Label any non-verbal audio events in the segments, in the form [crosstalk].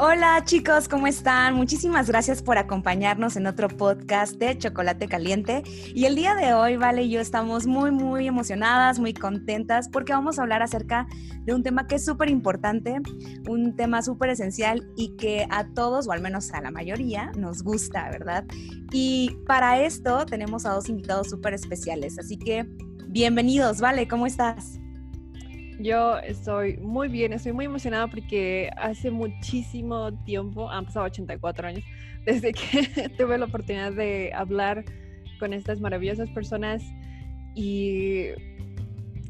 Hola chicos, ¿cómo están? Muchísimas gracias por acompañarnos en otro podcast de Chocolate Caliente. Y el día de hoy, Vale y yo estamos muy, muy emocionadas, muy contentas porque vamos a hablar acerca de un tema que es súper importante, un tema súper esencial y que a todos, o al menos a la mayoría, nos gusta, ¿verdad? Y para esto tenemos a dos invitados súper especiales. Así que bienvenidos, Vale, ¿cómo estás? Yo estoy muy bien, estoy muy emocionada porque hace muchísimo tiempo, han pasado 84 años, [laughs] desde que [laughs] tuve la oportunidad de hablar con estas maravillosas personas y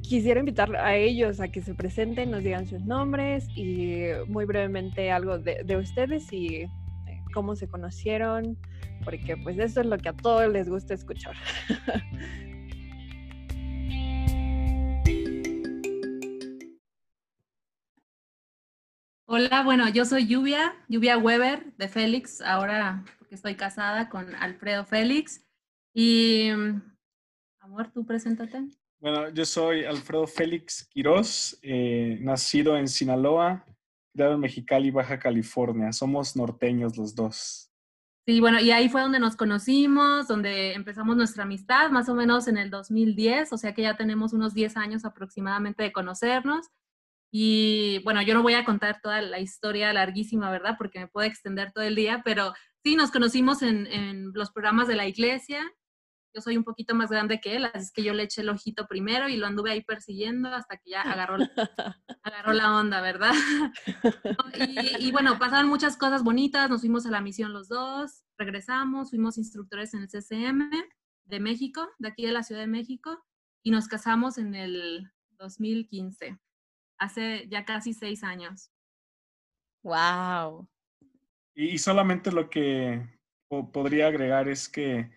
quisiera invitar a ellos a que se presenten, nos digan sus nombres y muy brevemente algo de, de ustedes y eh, cómo se conocieron, porque pues eso es lo que a todos les gusta escuchar. [laughs] Hola, bueno, yo soy Lluvia, Lluvia Weber de Félix, ahora porque estoy casada con Alfredo Félix. Y, amor, tú preséntate. Bueno, yo soy Alfredo Félix Quirós, eh, nacido en Sinaloa, criado en Mexicali, Baja California. Somos norteños los dos. Sí, bueno, y ahí fue donde nos conocimos, donde empezamos nuestra amistad, más o menos en el 2010, o sea que ya tenemos unos 10 años aproximadamente de conocernos. Y bueno, yo no voy a contar toda la historia larguísima, ¿verdad? Porque me puede extender todo el día, pero sí, nos conocimos en, en los programas de la iglesia. Yo soy un poquito más grande que él, así que yo le eché el ojito primero y lo anduve ahí persiguiendo hasta que ya agarró, [laughs] agarró la onda, ¿verdad? [laughs] y, y, bueno, pasaron muchas cosas bonitas, nos fuimos a la misión los dos, regresamos, fuimos instructores en el CCM de México, de aquí de la Ciudad de México, y nos casamos en el 2015 hace ya casi seis años. ¡Wow! Y, solamente lo que podría agregar es que,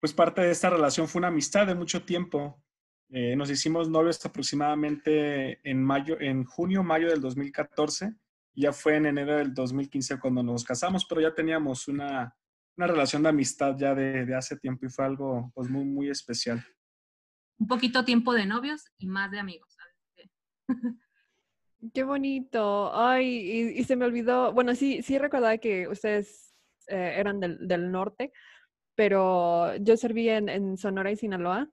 pues parte de esta relación fue una amistad de mucho tiempo. Eh, nos hicimos novios aproximadamente en mayo, en junio, mayo del 2014. Y ya fue en enero del 2015 cuando nos casamos, pero ya teníamos una, una relación de amistad ya de, de, hace tiempo y fue algo pues muy, muy especial. Un poquito tiempo de novios y más de amigos. [laughs] Qué bonito. Ay, y, se me olvidó, bueno, sí, sí recordaba que ustedes eh, eran del, del, norte, pero yo serví en, en, Sonora y Sinaloa,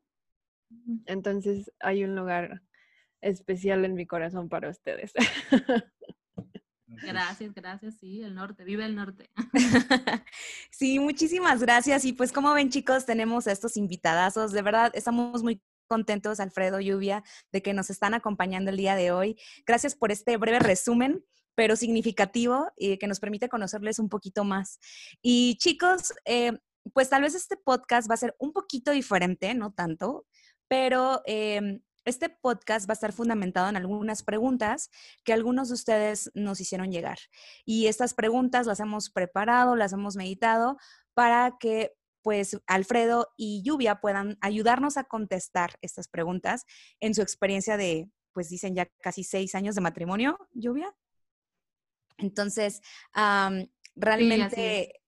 entonces hay un lugar especial en mi corazón para ustedes. Gracias, gracias, sí, el norte, vive el norte. [laughs] Sí, muchísimas gracias. Y pues como ven chicos, tenemos a estos invitadazos, de verdad, estamos muy contentos, Alfredo Lluvia, de que nos están acompañando el día de hoy. Gracias por este breve resumen pero significativo y que nos permite conocerles un poquito más. Y chicos, eh, pues tal vez este podcast va a ser un poquito diferente, no tanto, pero eh, este podcast va a estar fundamentado en algunas preguntas que algunos de ustedes nos hicieron llegar. Y estas preguntas las hemos preparado, las hemos meditado para que pues Alfredo y Lluvia puedan ayudarnos a contestar estas preguntas en su experiencia de, pues dicen ya casi seis años de matrimonio, Lluvia. Entonces, um, realmente, sí,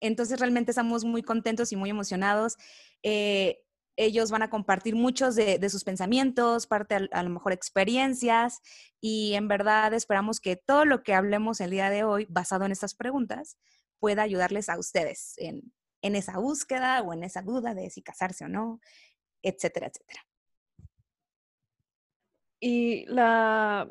entonces realmente estamos muy contentos y muy emocionados. Eh, ellos van a compartir muchos de, de sus pensamientos, parte a, a, lo mejor experiencias y en verdad esperamos que todo lo que hablemos el día de hoy basado en estas preguntas pueda ayudarles a ustedes en, en esa búsqueda o en esa duda de si casarse o no, etcétera, etcétera. Y la,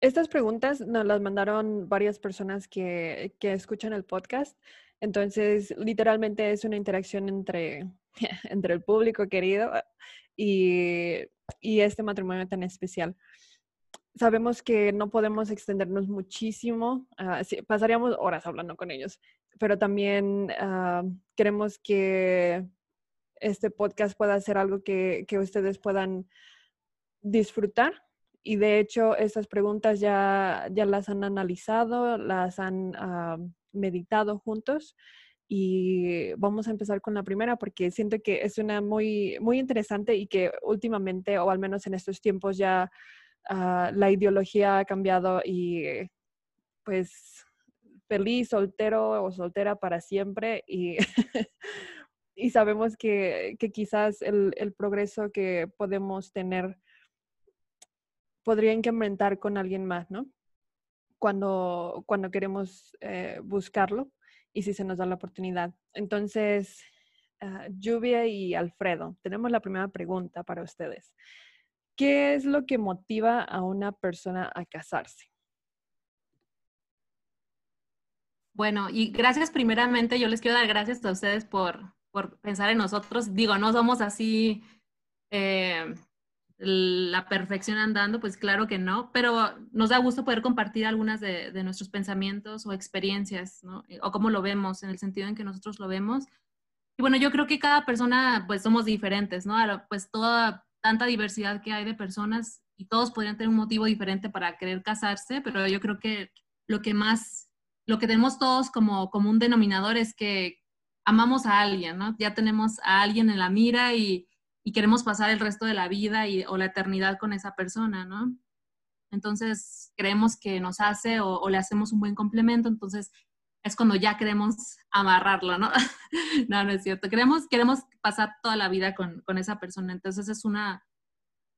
estas preguntas nos las mandaron varias personas que, que, escuchan el podcast. Entonces, literalmente es una interacción entre, [laughs] entre el público querido y, y este matrimonio tan especial. Sabemos que no podemos extendernos muchísimo, uh, sí, pasaríamos horas hablando con ellos, pero también uh, queremos que este podcast pueda ser algo que, que, ustedes puedan disfrutar. Y de hecho, estas preguntas ya, ya las han analizado, las han uh, meditado juntos. Y vamos a empezar con la primera porque siento que es una muy, muy interesante y que últimamente, o al menos en estos tiempos, ya la ideología ha cambiado y pues feliz, soltero o soltera para siempre y, [laughs] y sabemos que, que quizás el, el, progreso que podemos tener podría incrementar con alguien más, ¿no? cuando, cuando queremos eh, buscarlo y si se nos da la oportunidad. Entonces, ah, Lluvia y Alfredo, tenemos la primera pregunta para ustedes. ¿Qué es lo que motiva a una persona a casarse? Bueno, y gracias primeramente, yo les quiero dar gracias a ustedes por, por pensar en nosotros. Digo, no somos así eh, la perfección andando, pues claro que no, pero nos da gusto poder compartir algunas de, nuestros pensamientos o experiencias, ¿no? O cómo lo vemos, en el sentido en que nosotros lo vemos. Y bueno, yo creo que cada persona, pues somos diferentes, ¿no? Pues toda tanta diversidad que hay de personas y todos podrían tener un motivo diferente para querer casarse, pero yo creo que lo que más, lo que tenemos todos como, como un denominador es que amamos a alguien, ¿no? Ya tenemos a alguien en la mira y y queremos pasar el resto de la vida y, o la eternidad con esa persona, ¿no? Entonces creemos que nos hace o, le hacemos un buen complemento, entonces es cuando ya queremos amarrarlo, ¿no? [laughs] no, no es cierto. Queremos, queremos pasar toda la vida con, con esa persona, entonces es una,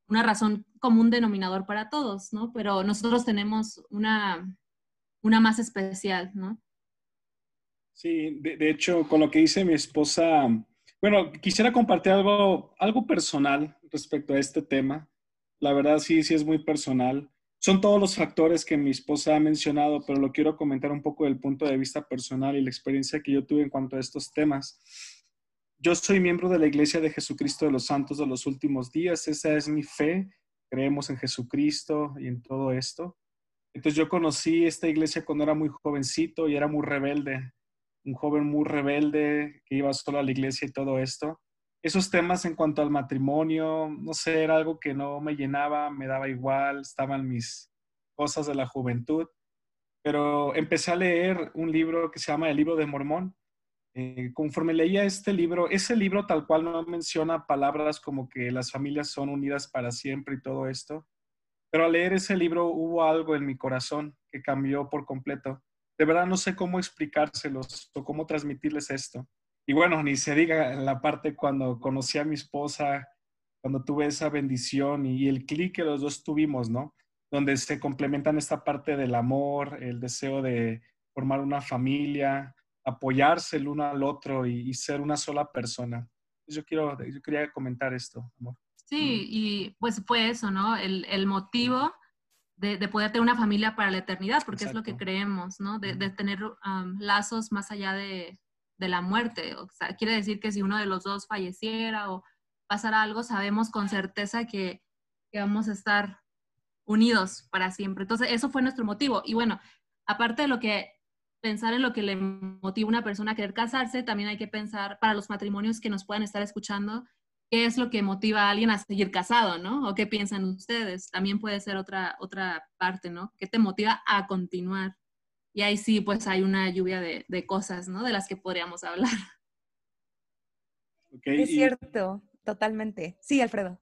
una razón común denominador para todos, ¿no? Pero nosotros tenemos una, una más especial, ¿no? Sí, de, de hecho, con lo que dice mi esposa, bueno, quisiera compartir algo, algo personal respecto a este tema. La verdad sí, sí es muy personal. Son todos los factores que mi esposa ha mencionado, pero lo quiero comentar un poco del punto de vista personal y la experiencia que yo tuve en cuanto a estos temas. Yo soy miembro de la Iglesia de Jesucristo de los Santos de los Últimos Días. Esa es mi fe. Creemos en Jesucristo y en todo esto. Entonces yo conocí esta iglesia cuando era muy jovencito y era muy rebelde un joven muy rebelde que iba solo a la iglesia y todo esto. Esos temas en cuanto al matrimonio, no sé, era algo que no me llenaba, me daba igual, estaban mis cosas de la juventud. Pero empecé a leer un libro que se llama El libro de Mormón. Eh, conforme leía este libro, ese libro tal cual no menciona palabras como que las familias son unidas para siempre y todo esto, pero al leer ese libro hubo algo en mi corazón que cambió por completo de verdad no sé cómo explicárselos o cómo transmitirles esto. Y bueno, ni se diga en la parte cuando conocí a mi esposa, cuando tuve esa bendición y, el clic que los dos tuvimos, ¿no? Donde se complementan esta parte del amor, el deseo de formar una familia, apoyarse el uno al otro y, ser una sola persona. Yo, quiero, yo quería comentar esto, amor. Sí, y pues fue eso, ¿no? El, el motivo de, poder tener una familia para la eternidad, porque es lo que creemos, ¿no? De, tener lazos más allá de, la muerte. O sea, quiere decir que si uno de los dos falleciera o pasara algo, sabemos con certeza que, vamos a estar unidos para siempre. Entonces, eso fue nuestro motivo. Y bueno, aparte de lo que pensar en lo que le motiva a una persona a querer casarse, también hay que pensar para los matrimonios que nos puedan estar escuchando, qué es lo que motiva a alguien a seguir casado, ¿no? O qué piensan ustedes. También puede ser otra, otra parte, ¿no? ¿Qué te motiva a continuar? Y ahí sí, pues hay una lluvia de, cosas, ¿no? De las que podríamos hablar. es cierto, totalmente. Sí, Alfredo.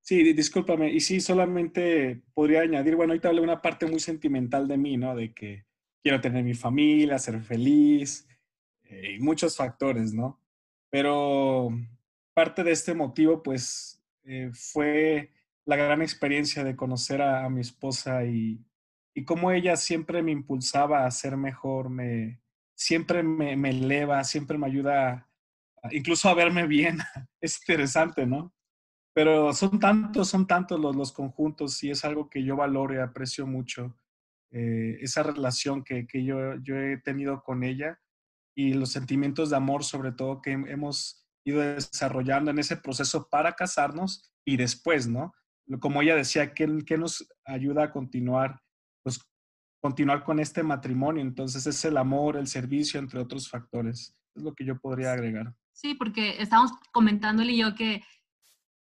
Sí, discúlpame. Y sí, solamente podría añadir, bueno, ahorita hablé una parte muy sentimental de mí, ¿no? De que quiero tener mi familia, ser feliz, eh, y muchos factores, ¿no? Pero parte de este motivo, pues, eh, fue la gran experiencia de conocer a, mi esposa y, y cómo ella siempre me impulsaba a ser mejor, me, siempre me, me eleva, siempre me ayuda incluso a verme bien. [laughs] es interesante, ¿no? Pero son tantos, son tantos los, los conjuntos y es algo que yo valoro y aprecio mucho, eh, esa relación que, que yo, yo, he tenido con ella y los sentimientos de amor sobre todo que hemos ido desarrollando en ese proceso para casarnos y después, ¿no? Como ella decía, ¿qué, nos ayuda a continuar? Continuar con este matrimonio. Entonces es el amor, el servicio, entre otros factores. Es lo que yo podría agregar. Sí, porque estamos comentando él y yo que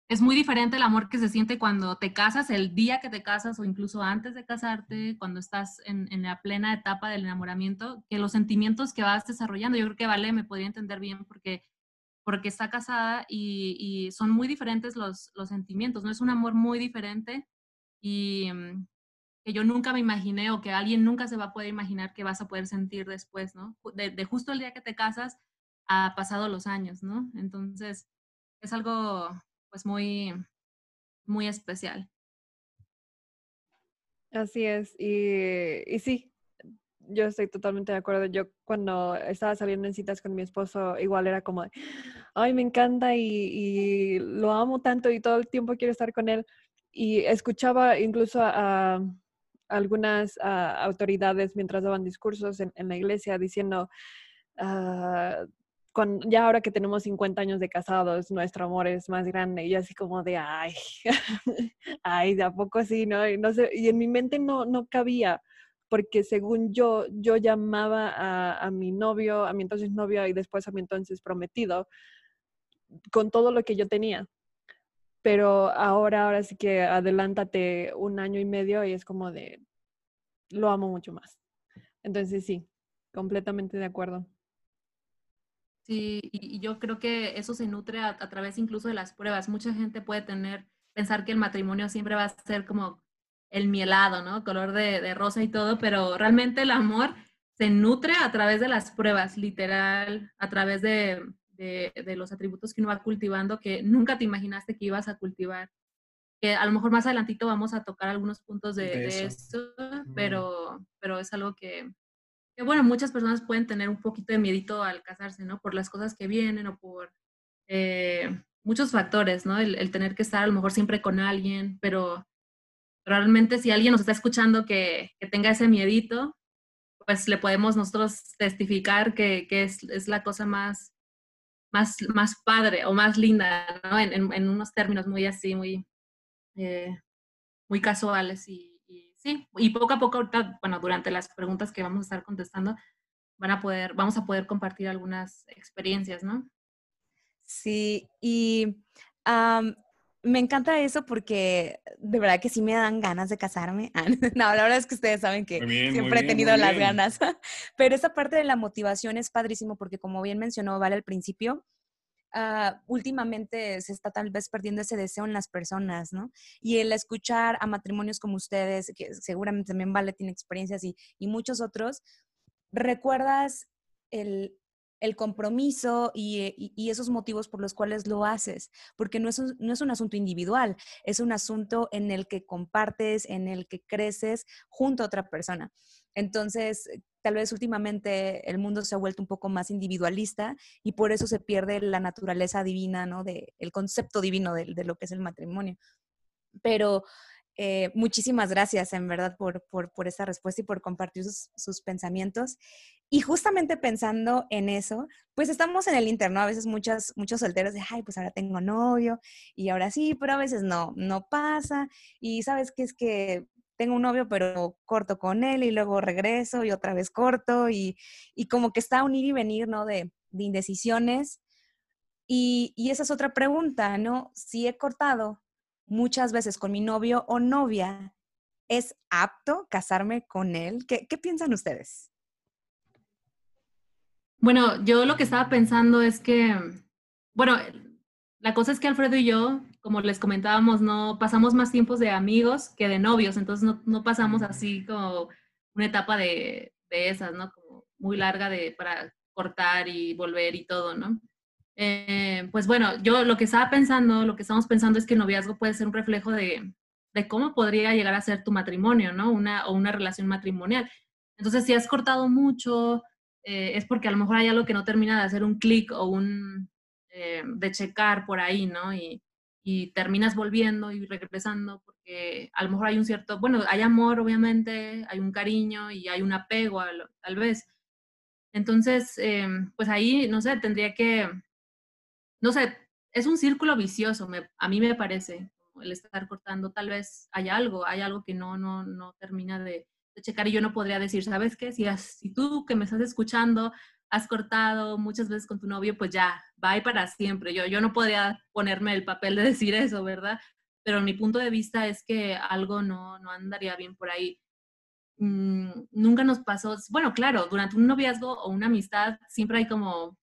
es muy diferente el amor que se siente cuando te casas, el día que te casas o incluso antes de casarte, cuando estás en, en, la plena etapa del enamoramiento, que los sentimientos que vas desarrollando. Yo creo que Vale me podría entender bien porque porque está casada y, son muy diferentes los, sentimientos, ¿no? Es un amor muy diferente y mm, que yo nunca me imaginé o que alguien nunca se va a poder imaginar que vas a poder sentir después, ¿no? De, justo el día que te casas ha pasado los años, ¿no? Entonces, es algo pues muy, muy especial. Así es, y, y sí, yo estoy totalmente de acuerdo. Yo cuando estaba saliendo en citas con mi esposo, igual era como, ay, me encanta y, lo amo tanto y todo el tiempo quiero estar con él. Y escuchaba incluso a, algunas autoridades mientras daban discursos en, la iglesia diciendo, ah, ya ahora que tenemos 50 años de casados, nuestro amor es más grande. Y así como de, ay, [laughs] ay, de a poco sí, ¿no? Y, no sé, y en mi mente no, no cabía porque según yo, yo llamaba a, mi novio, a mi entonces novio y después a mi entonces prometido con todo lo que yo tenía. Pero ahora, ahora sí que adelántate un año y medio y es como de, lo amo mucho más. Entonces sí, completamente de acuerdo. Sí, y, yo creo que eso se nutre a, través incluso de las pruebas. Mucha gente puede tener, pensar que el matrimonio siempre va a ser como el mielado, ¿no? Color de, rosa y todo, pero realmente el amor se nutre a través de las pruebas, literal, a través de, los atributos que uno va cultivando que nunca te imaginaste que ibas a cultivar. Que a lo mejor más adelantito vamos a tocar algunos puntos de, eso, pero, pero es algo que, bueno, muchas personas pueden tener un poquito de miedito al casarse, ¿no? Por las cosas que vienen o por eh, muchos factores, ¿no? El, el, tener que estar a lo mejor siempre con alguien, pero realmente si alguien nos está escuchando que, tenga ese miedito, pues le podemos nosotros testificar que, es, la cosa más, más, más padre o más linda, ¿no? En, unos términos muy así, muy, eh, muy casuales y, sí, y poco a poco bueno, durante las preguntas que vamos a estar contestando, van a poder, vamos a poder compartir algunas experiencias, ¿no? Sí, y me encanta eso porque de verdad que sí me dan ganas de casarme. [laughs] no, la verdad es que ustedes saben que siempre he tenido las ganas. [laughs] Pero esa parte de la motivación es padrísimo porque como bien mencionó Vale al principio, ah, últimamente se está tal vez perdiendo ese deseo en las personas, ¿no? Y el escuchar a matrimonios como ustedes, que seguramente también Vale tiene experiencias y, y muchos otros, recuerdas el, el compromiso eh, y, esos motivos por los cuales lo haces, porque no es, un, no es un asunto individual, es un asunto en el que compartes, en el que creces junto a otra persona. Entonces, tal vez últimamente el mundo se ha vuelto un poco más individualista y por eso se pierde la naturaleza divina, ¿no? De, el concepto divino de lo que es el matrimonio. Pero eh, muchísimas gracias, en verdad, por, por, esta respuesta y por compartir sus, pensamientos. Y justamente pensando en eso, pues estamos en el interno, a veces muchas, muchos solteros de, ay, pues ahora tengo novio y ahora sí, pero a veces no, no pasa. Y sabes que es que tengo un novio, pero corto con él y luego regreso y otra vez corto y, y como que está un ir y venir, ¿no? De, de indecisiones. Y, y esa es otra pregunta, ¿no? Si he cortado muchas veces con mi novio o novia, ¿es apto casarme con él? ¿Qué, piensan ustedes? Bueno, yo lo que estaba pensando es que, bueno, la cosa es que Alfredo y yo, como les comentábamos, no pasamos más tiempos de amigos que de novios, entonces no, pasamos así como una etapa de, de, esas, ¿no? Como muy larga de, para cortar y volver y todo, ¿no? Eh, pues bueno, yo lo que estaba pensando, lo que estamos pensando es que el noviazgo puede ser un reflejo de, de cómo podría llegar a ser tu matrimonio, ¿no? Una, o una relación matrimonial. Entonces, si has cortado mucho, eh, es porque a lo mejor hay algo que no termina de hacer un clic o un, eh, de checar por ahí, ¿no? Y, terminas volviendo y regresando porque a lo mejor hay un cierto, bueno, hay amor, obviamente, hay un cariño y hay un apego, tal vez. Entonces, pues ahí, no sé, tendría que no sé, es un círculo vicioso, a mí me parece, el estar cortando, tal vez hay algo, hay algo que no, no, no termina de, checar y yo no podría decir, ¿sabes qué? Si, si tú que me estás escuchando has cortado muchas veces con tu novio, pues ya, va para siempre. Yo, yo no podría ponerme el papel de decir eso, ¿verdad? Pero mi punto de vista es que algo no, no andaría bien por ahí. Mm, nunca nos pasó, bueno, claro, durante un noviazgo o una amistad siempre hay como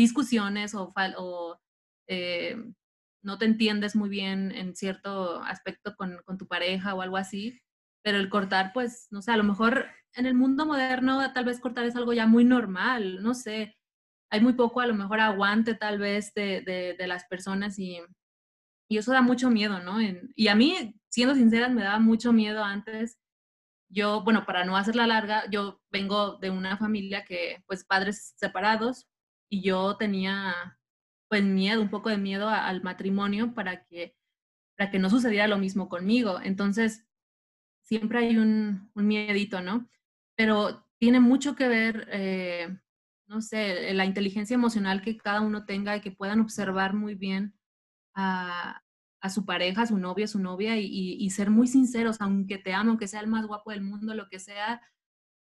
discusiones o, o eh, no te entiendes muy bien en cierto aspecto con, tu pareja o algo así, pero el cortar, pues, no sé, a lo mejor en el mundo moderno tal vez cortar es algo ya muy normal, no sé, hay muy poco a lo mejor aguante tal vez de, las personas y, y, eso da mucho miedo, ¿no? y a mí, siendo sincera, me daba mucho miedo antes yo, bueno, para no hacerla larga, yo vengo de una familia que, pues, padres separados y yo tenía, pues, miedo, un poco de miedo al matrimonio para que, para que no sucediera lo mismo conmigo. Entonces, siempre hay un, un miedito, ¿no? Pero tiene mucho que ver, eh, no sé, la inteligencia emocional que cada uno tenga y que puedan observar muy bien a, a su pareja, su novia, su novia y, ser muy sinceros, aunque te amo, aunque sea el más guapo del mundo, lo que sea,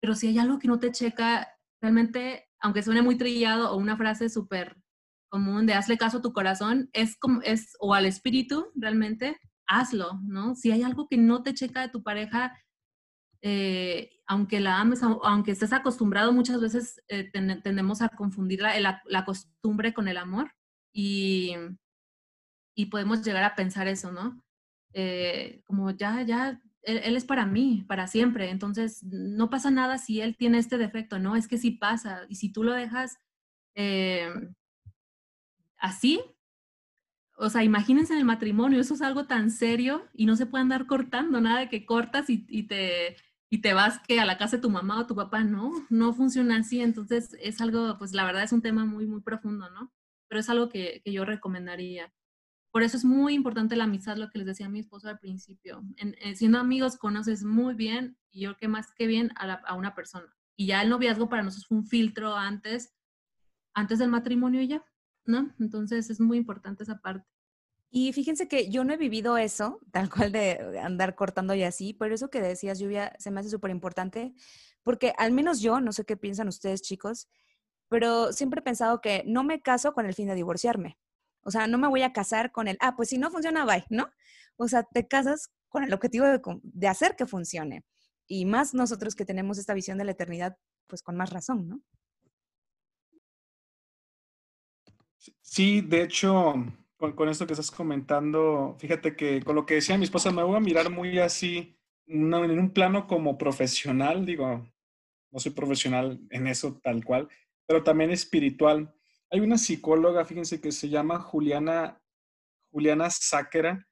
pero si hay algo que no te checa, realmente, aunque suene muy trillado o una frase súper común de hazle caso a tu corazón, es como, es, o al espíritu, realmente, hazlo, ¿no? Si hay algo que no te checa de tu pareja, eh, aunque la ames, aunque estés acostumbrado, muchas veces eh, tendemos a confundir la, costumbre con el amor y, y podemos llegar a pensar eso, ¿no? Eh, como ya, ya, él, es para mí, para siempre, entonces no pasa nada si él tiene este defecto, ¿no? Es que sí pasa, y si tú lo dejas eh, así, o sea, imagínense en el matrimonio, eso es algo tan serio y no se puede andar cortando, nada de que cortas y, y te y te vas que a la casa de tu mamá o tu papá, no, no funciona así, entonces es algo, pues la verdad es un tema muy, muy profundo, ¿no? Pero es algo que, que yo recomendaría. Por eso es muy importante la amistad, lo que les decía a mi esposo al principio. En, eh, siendo amigos conoces muy bien, y yo que más que bien, a, una persona. Y ya el noviazgo para nosotros fue un filtro antes, antes del matrimonio y ya, ¿no? Entonces es muy importante esa parte. Y fíjense que yo no he vivido eso, tal cual de andar cortando y así, pero eso que decías, Lluvia, se me hace súper importante, porque al menos yo, no sé qué piensan ustedes chicos, pero siempre he pensado que no me caso con el fin de divorciarme. O sea, no me voy a casar con el, ah, pues si no funciona, bye, ¿no? O sea, te casas con el objetivo de, hacer que funcione. Y más nosotros que tenemos esta visión de la eternidad, pues con más razón, ¿no? Sí, de hecho, con, esto que estás comentando, fíjate que con lo que decía mi esposa, me voy a mirar muy así, en un plano como profesional, digo, no soy profesional en eso tal cual, pero también espiritual. Hay una psicóloga, fíjense, que se llama Juliana, Juliana Sáquera,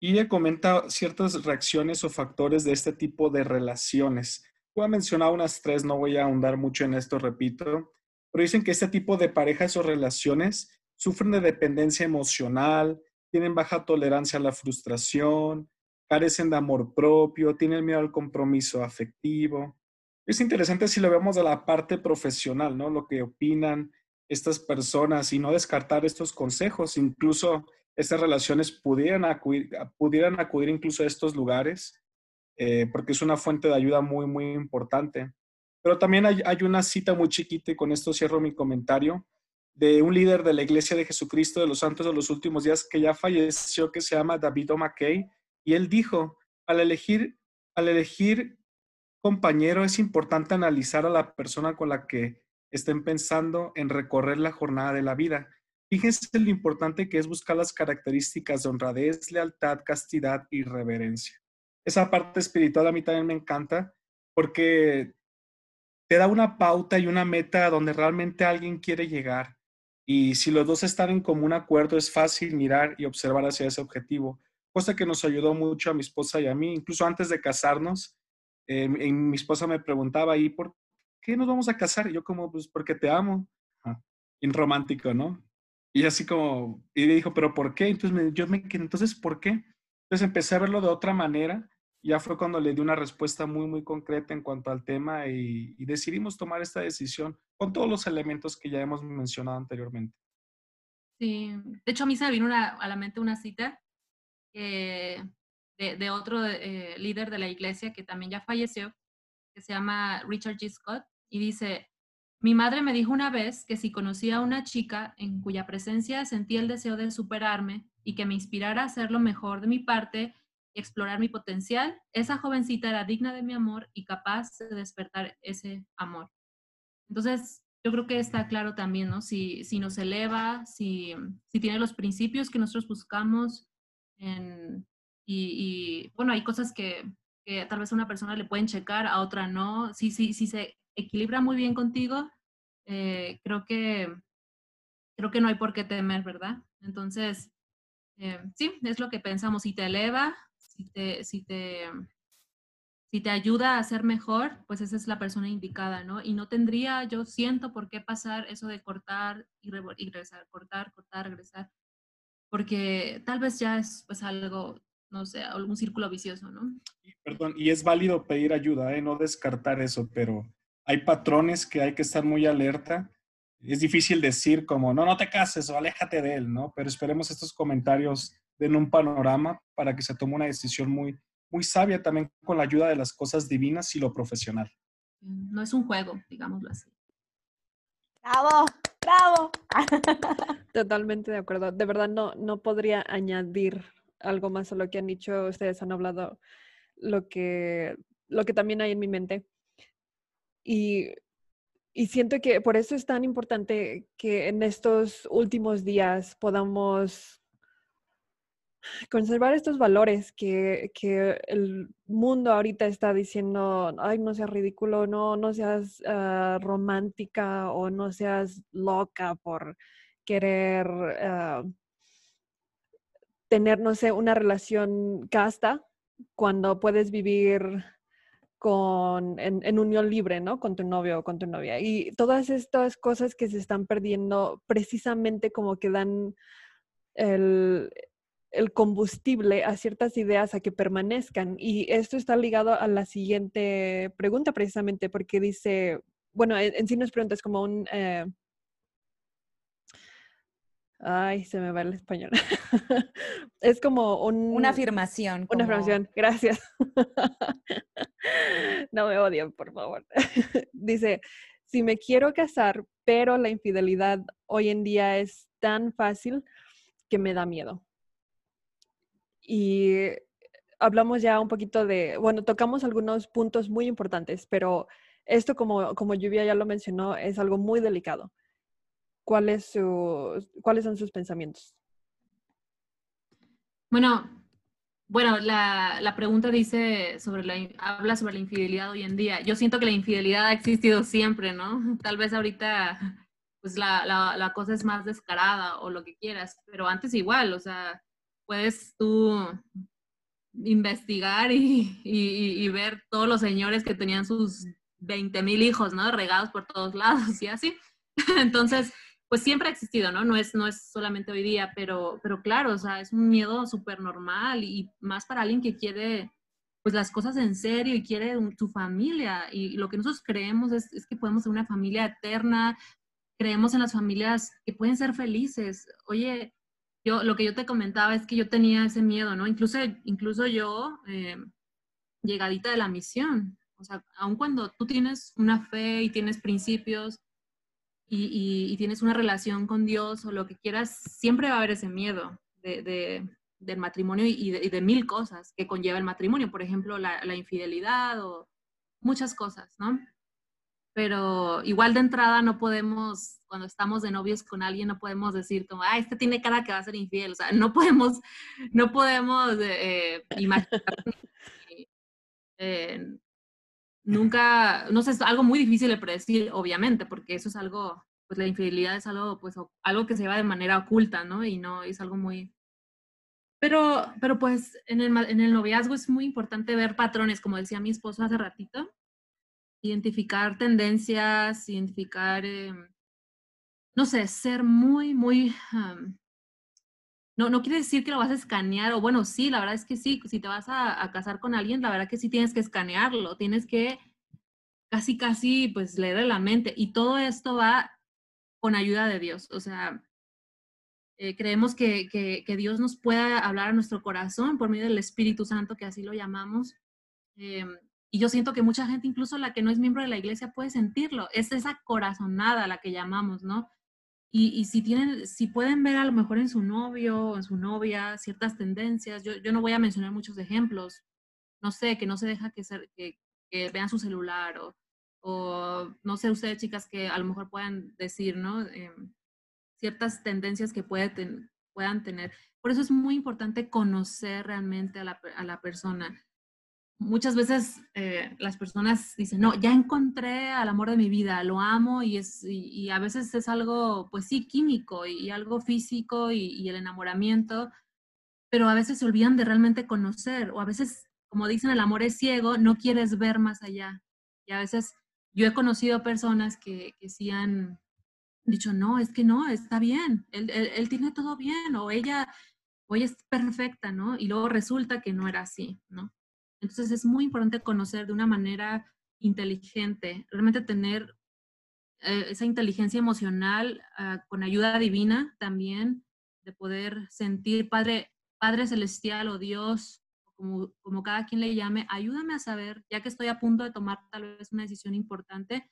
y ella comenta ciertas reacciones o factores de este tipo de relaciones. Voy a mencionar unas tres, no voy a ahondar mucho en esto, repito, pero dicen que este tipo de parejas o relaciones sufren de dependencia emocional, tienen baja tolerancia a la frustración, carecen de amor propio, tienen miedo al compromiso afectivo. Es interesante si lo vemos de la parte profesional, ¿no? Lo que opinan, estas personas y no descartar estos consejos. Incluso estas relaciones pudieran acudir, pudieran acudir incluso a estos lugares, eh, porque es una fuente de ayuda muy, muy importante. Pero también hay, una cita muy chiquita, y con esto cierro mi comentario, de un líder de la Iglesia de Jesucristo de los Santos de los Últimos Días que ya falleció, que se llama David O'Mackey, y él dijo, al elegir, al elegir compañero es importante analizar a la persona con la que estén pensando en recorrer la jornada de la vida. Fíjense lo importante que es buscar las características de honradez, lealtad, castidad y reverencia. Esa parte espiritual a mí también me encanta porque te da una pauta y una meta donde realmente alguien quiere llegar. Y si los dos están en común acuerdo, es fácil mirar y observar hacia ese objetivo. Cosa que nos ayudó mucho a mi esposa y a mí. Incluso antes de casarnos, eh, mi esposa me preguntaba, ¿y por qué nos vamos a casar? Y yo como, pues porque te amo. en romántico, ¿no? Y así como, y dijo, ¿pero por qué? Entonces me, yo me entonces, ¿por qué? Entonces empecé a verlo de otra manera. Ya fue cuando le di una respuesta muy, muy concreta en cuanto al tema y, decidimos tomar esta decisión con todos los elementos que ya hemos mencionado anteriormente. Sí, de hecho a mí se me vino a la mente una cita de, de, otro eh, líder de la iglesia que también ya falleció, se llama Richard G. Scott, y dice, mi madre me dijo una vez que si conocía a una chica en cuya presencia sentía el deseo de superarme y que me inspirara a hacer lo mejor de mi parte y explorar mi potencial, esa jovencita era digna de mi amor y capaz de despertar ese amor. Entonces, yo creo que está claro también, ¿no? Si, si nos eleva, si, si tiene los principios que nosotros buscamos, y, y, bueno, hay cosas que, tal vez a una persona le pueden checar, a otra no. Si, si, si se equilibra muy bien contigo, eh, creo que creo que no hay por qué temer, ¿verdad? Entonces, eh, sí, es lo que pensamos. Si te eleva, si te, si te, si te ayuda a ser mejor, pues esa es la persona indicada, ¿no? Y no tendría, yo siento por qué pasar eso de cortar y, regresar, cortar, cortar, regresar, porque tal vez ya es pues algo, no sé, algún círculo vicioso, ¿no? Perdón, y es válido pedir ayuda, ¿eh? no descartar eso, pero hay patrones que hay que estar muy alerta. Es difícil decir como, no, no te cases o aléjate de él, ¿no? Pero esperemos estos comentarios den un panorama para que se tome una decisión muy, muy sabia también con la ayuda de las cosas divinas y lo profesional. No es un juego, digámoslo así. Bravo, bravo. [laughs] Totalmente de acuerdo. De verdad no, no podría añadir algo más a lo que han dicho. Ustedes han hablado lo que, lo que también hay en mi mente. Y, y siento que por eso es tan importante que en estos últimos días podamos conservar estos valores que, que, el mundo ahorita está diciendo, ay, no seas ridículo, no, no seas ah, romántica o no seas loca por querer ah, tener, no sé, una relación casta cuando puedes vivir con, en, en, unión libre, ¿no? Con tu novio o con tu novia. Y todas estas cosas que se están perdiendo precisamente como que dan el, el combustible a ciertas ideas a que permanezcan. Y esto está ligado a la siguiente pregunta precisamente porque dice, bueno, en, sí no es pregunta, es como un... Eh, ay, se me va el español. [laughs] es como un, una afirmación. Una afirmación, gracias. [laughs] no me odien, por favor. [laughs] dice, si me quiero casar, pero la infidelidad hoy en día es tan fácil que me da miedo y hablamos ya un poquito de, bueno, tocamos algunos puntos muy importantes, pero esto, como, como Lluvia ya lo mencionó, es algo muy delicado. ¿Cuál su, ¿Cuáles son sus pensamientos? Bueno, bueno, la, la, pregunta dice sobre la, habla sobre la infidelidad hoy en día. Yo siento que la infidelidad ha existido siempre, ¿no? Tal vez ahorita, pues la, la, la cosa es más descarada o lo que quieras, pero antes igual, o sea, puedes tú investigar y, ver todos los señores que tenían sus 20 mil hijos, ¿no? Regados por todos lados y así. [laughs] Entonces, pues siempre ha existido, ¿no? No es, no es solamente hoy día, pero, pero claro, o sea, es un miedo súper normal y más para alguien que quiere pues las cosas en serio y quiere tu familia. Y, lo que nosotros creemos es, es que podemos ser una familia eterna, creemos en las familias que pueden ser felices. Oye, yo, lo que yo te comentaba es que yo tenía ese miedo, ¿no? Incluso, incluso yo, eh, llegadita de la misión, o sea, aun cuando tú tienes una fe y tienes principios y, tienes una relación con Dios o lo que quieras, siempre va a haber ese miedo de, del matrimonio y de, mil cosas que conlleva el matrimonio, por ejemplo, la, la infidelidad o muchas cosas, ¿no? pero igual de entrada no podemos, cuando estamos de novios con alguien, no podemos decir como, ah, este tiene cara que va a ser infiel, o sea, no podemos, no podemos eh, imaginar, [laughs] eh, nunca, no sé, es algo muy difícil de predecir, obviamente, porque eso es algo, pues la infidelidad es algo, pues, algo que se lleva de manera oculta, ¿no? Y no, es algo muy... Pero, pero pues en el, en el noviazgo es muy importante ver patrones, como decía mi esposo hace ratito, identificar tendencias, identificar, em, no sé, ser muy, muy... no, no quiere decir que lo vas a escanear, o bueno, sí, la verdad es que sí, si te vas a, casar con alguien, la verdad que sí tienes que escanearlo, tienes que casi, casi, pues leerle la mente. Y todo esto va con ayuda de Dios. O sea, eh, creemos que, que, que, Dios nos pueda hablar a nuestro corazón por medio del Espíritu Santo, que así lo llamamos. Eh, y yo siento que mucha gente, incluso la que no es miembro de la iglesia, puede sentirlo. Es esa corazonada la que llamamos, ¿no? Y, y, si tienen, si pueden ver a lo mejor en su novio o en su novia ciertas tendencias, yo, yo no voy a mencionar muchos ejemplos, no sé, que no se deja que, ser, que, que vean su celular o, o, no sé ustedes chicas que a lo mejor puedan decir, ¿no? Eh, ciertas tendencias que puede puedan tener. Por eso es muy importante conocer realmente a la, a la persona muchas veces eh, las personas dicen, no, ya encontré al amor de mi vida, lo amo y, es, y, a veces es algo, pues sí, químico y, algo físico y, el enamoramiento, pero a veces se olvidan de realmente conocer o a veces como dicen, el amor es ciego, no quieres ver más allá. Y a veces yo he conocido personas que, que sí han dicho, no, es que no, está bien, él, él, tiene todo bien, o ella, o ella es perfecta, ¿no? Y luego resulta que no era así, ¿no? Entonces es muy importante conocer de una manera inteligente, realmente tener eh, esa inteligencia emocional ah, con ayuda divina también, de poder sentir, Padre, Padre Celestial o Dios, como, como cada quien le llame, ayúdame a saber, ya que estoy a punto de tomar tal vez una decisión importante,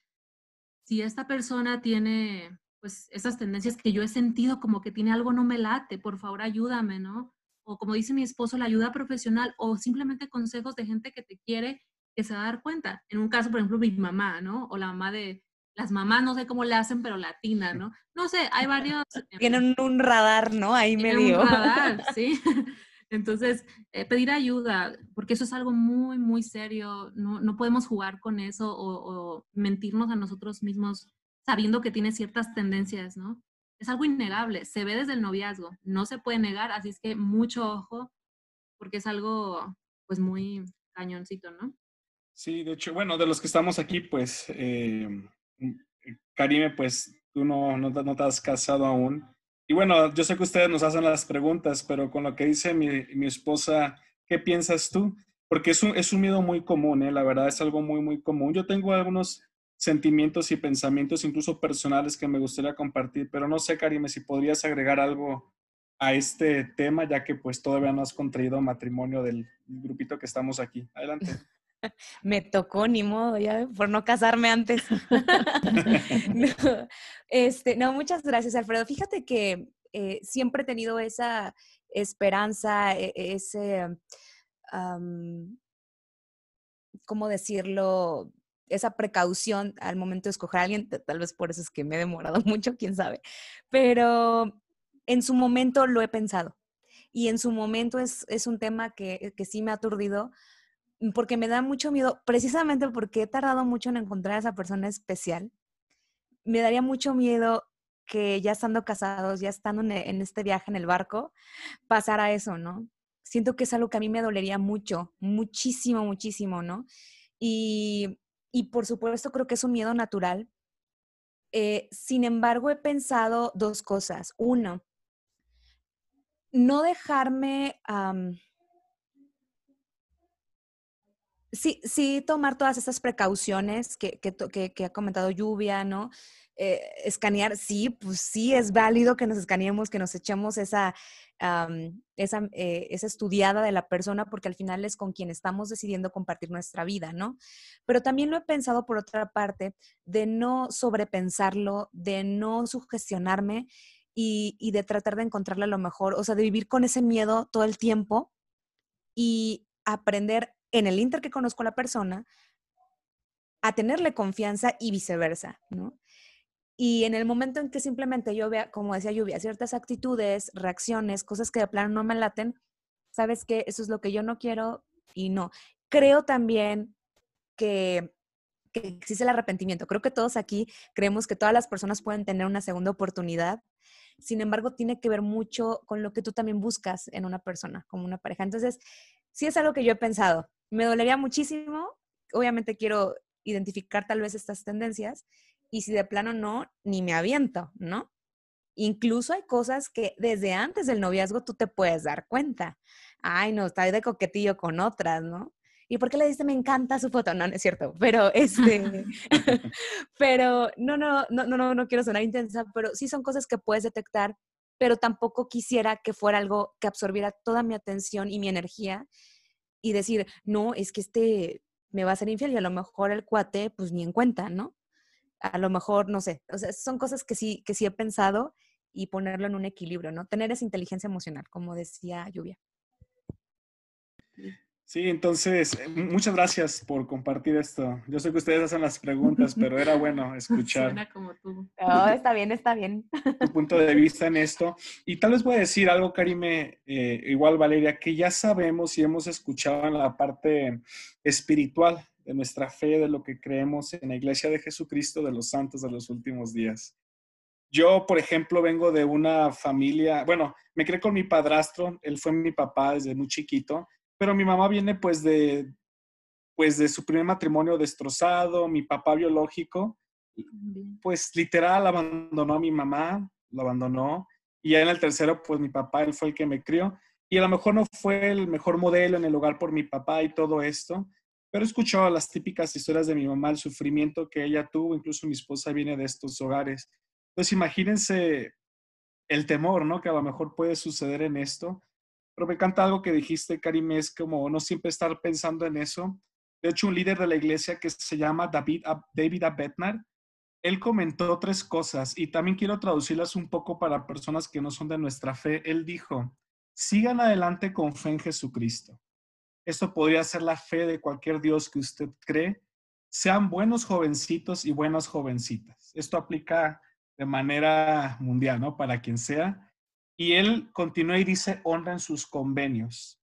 si esta persona tiene pues esas tendencias que yo he sentido como que tiene algo no me late, por favor ayúdame, ¿no? O como dice mi esposo, la ayuda profesional o simplemente consejos de gente que te quiere que se va a dar cuenta. En un caso, por ejemplo, mi mamá, ¿no? O la mamá de las mamás, no sé cómo le hacen, pero latina, ¿no? No sé, hay varios. [laughs] Em, Tienen un radar, ¿no? Ahí medio. Un radar, [laughs] sí. [laughs] Entonces, eh, pedir ayuda, porque eso es algo muy, muy serio. No, no podemos jugar con eso o, o, mentirnos a nosotros mismos sabiendo que tiene ciertas tendencias, ¿no? Es algo innegable, se ve desde el noviazgo, no se puede negar, así es que mucho ojo, porque es algo, pues, muy cañoncito, ¿no? Sí, de hecho, bueno, de los que estamos aquí, pues, eh, Karime, pues, tú no, no, no te has casado aún. Y bueno, yo sé que ustedes nos hacen las preguntas, pero con lo que dice mi, mi esposa, ¿qué piensas tú? Porque es un, es un miedo muy común, ¿eh? la verdad es algo muy, muy común. Yo tengo algunos sentimientos y pensamientos, incluso personales, que me gustaría compartir, pero no sé, Karime, si podrías agregar algo a este tema, ya que pues todavía no has contraído matrimonio del grupito que estamos aquí. Adelante. [laughs] Me tocó, ni modo, ya, por no casarme antes. [laughs] no, este, no, muchas gracias, Alfredo. Fíjate que eh, siempre he tenido esa esperanza, e, ese, ¿cómo decirlo? Esa precaución al momento de escoger a alguien, tal vez por eso es que me he demorado [laughs] mucho, quién sabe, pero en su momento lo he pensado y en su momento es, es un tema que, que sí me ha aturdido Mm, porque me da mucho miedo, precisamente porque he tardado mucho en encontrar a esa persona especial. Me daría mucho miedo que ya estando casados, ya estando en, este viaje en el barco, pasara eso, ¿no? Siento que es algo que a mí me dolería mucho, muchísimo, muchísimo, ¿no? Y, y por supuesto creo que es un miedo natural. Eh, sin embargo, he pensado dos cosas. Uno, no dejarme sí, sí tomar todas esas precauciones que, que, ha comentado Lluvia, ¿no? Eh, escanear, sí, pues sí es válido que nos escaneemos, que nos echemos esa, esa, eh, esa, estudiada de la persona, porque al final es con quien estamos decidiendo compartir nuestra vida, ¿no? Pero también lo he pensado por otra parte, de no sobrepensarlo, de no sugestionarme y, y de tratar de encontrarle lo mejor, o sea, de vivir con ese miedo todo el tiempo y aprender en el inter que conozco a la persona, a tenerle confianza y viceversa, ¿no? Y en el momento en que simplemente yo vea, como decía Lluvia, ciertas actitudes, reacciones, cosas que de plano no me laten, sabes que eso es lo que yo no quiero y no. Creo también que, que existe el arrepentimiento. Creo que todos aquí creemos que todas las personas pueden tener una segunda oportunidad. Sin embargo, tiene que ver mucho con lo que tú también buscas en una persona, como una pareja. Entonces, sí es algo que yo he pensado me dolería muchísimo. Obviamente quiero identificar tal vez estas tendencias y si de plano no, ni me aviento, ¿no? Incluso hay cosas que desde antes del noviazgo tú te puedes dar cuenta. Ay, no, está de coquetillo con otras, ¿no? ¿Y por qué le dice me encanta su foto? No, no es cierto, pero este, [laughs] [laughs] pero no, no, no, no, no quiero sonar intensa, pero sí son cosas que puedes detectar, pero tampoco quisiera que fuera algo que absorbiera toda mi atención y mi energía y decir, no, es que este me va a ser infiel y a lo mejor el cuate, pues ni en cuenta, ¿no? A lo mejor, no sé, o sea, son cosas que sí, que sí he pensado y ponerlo en un equilibrio, ¿no? Tener esa inteligencia emocional, como decía Lluvia. Sí, entonces, eh, muchas gracias por compartir esto. Yo sé que ustedes hacen las preguntas, [laughs] pero era bueno escuchar. Suena como tú. Oh, está bien, está bien. Tu punto de vista en esto. Y tal vez voy a decir algo, Karime, eh, igual Valeria, que ya sabemos y hemos escuchado en la parte espiritual de nuestra fe, de lo que creemos en la iglesia de Jesucristo de los santos de los últimos días. Yo, por ejemplo, vengo de una familia, bueno, me creé con mi padrastro, él fue mi papá desde muy chiquito pero mi mamá viene pues de, pues de su primer matrimonio destrozado, mi papá biológico, pues literal abandonó a mi mamá, lo abandonó, y ya en el tercero, pues mi papá, él fue el que me crió, y a lo mejor no fue el mejor modelo en el hogar por mi papá y todo esto, pero escuchó las típicas historias de mi mamá, el sufrimiento que ella tuvo, incluso mi esposa viene de estos hogares. Entonces imagínense el temor, ¿no? Que a lo mejor puede suceder en esto. Pero me encanta algo que dijiste, Karim, es como no siempre estar pensando en eso. De hecho, un líder de la iglesia que se llama David, David él comentó tres cosas y también quiero traducirlas un poco para personas que no son de nuestra fe. Él dijo, sigan adelante con fe en Jesucristo. Esto podría ser la fe de cualquier Dios que usted cree. Sean buenos jovencitos y buenas jovencitas. Esto aplica de manera mundial, ¿no? Para quien sea. Y él continúa y dice, honren sus convenios.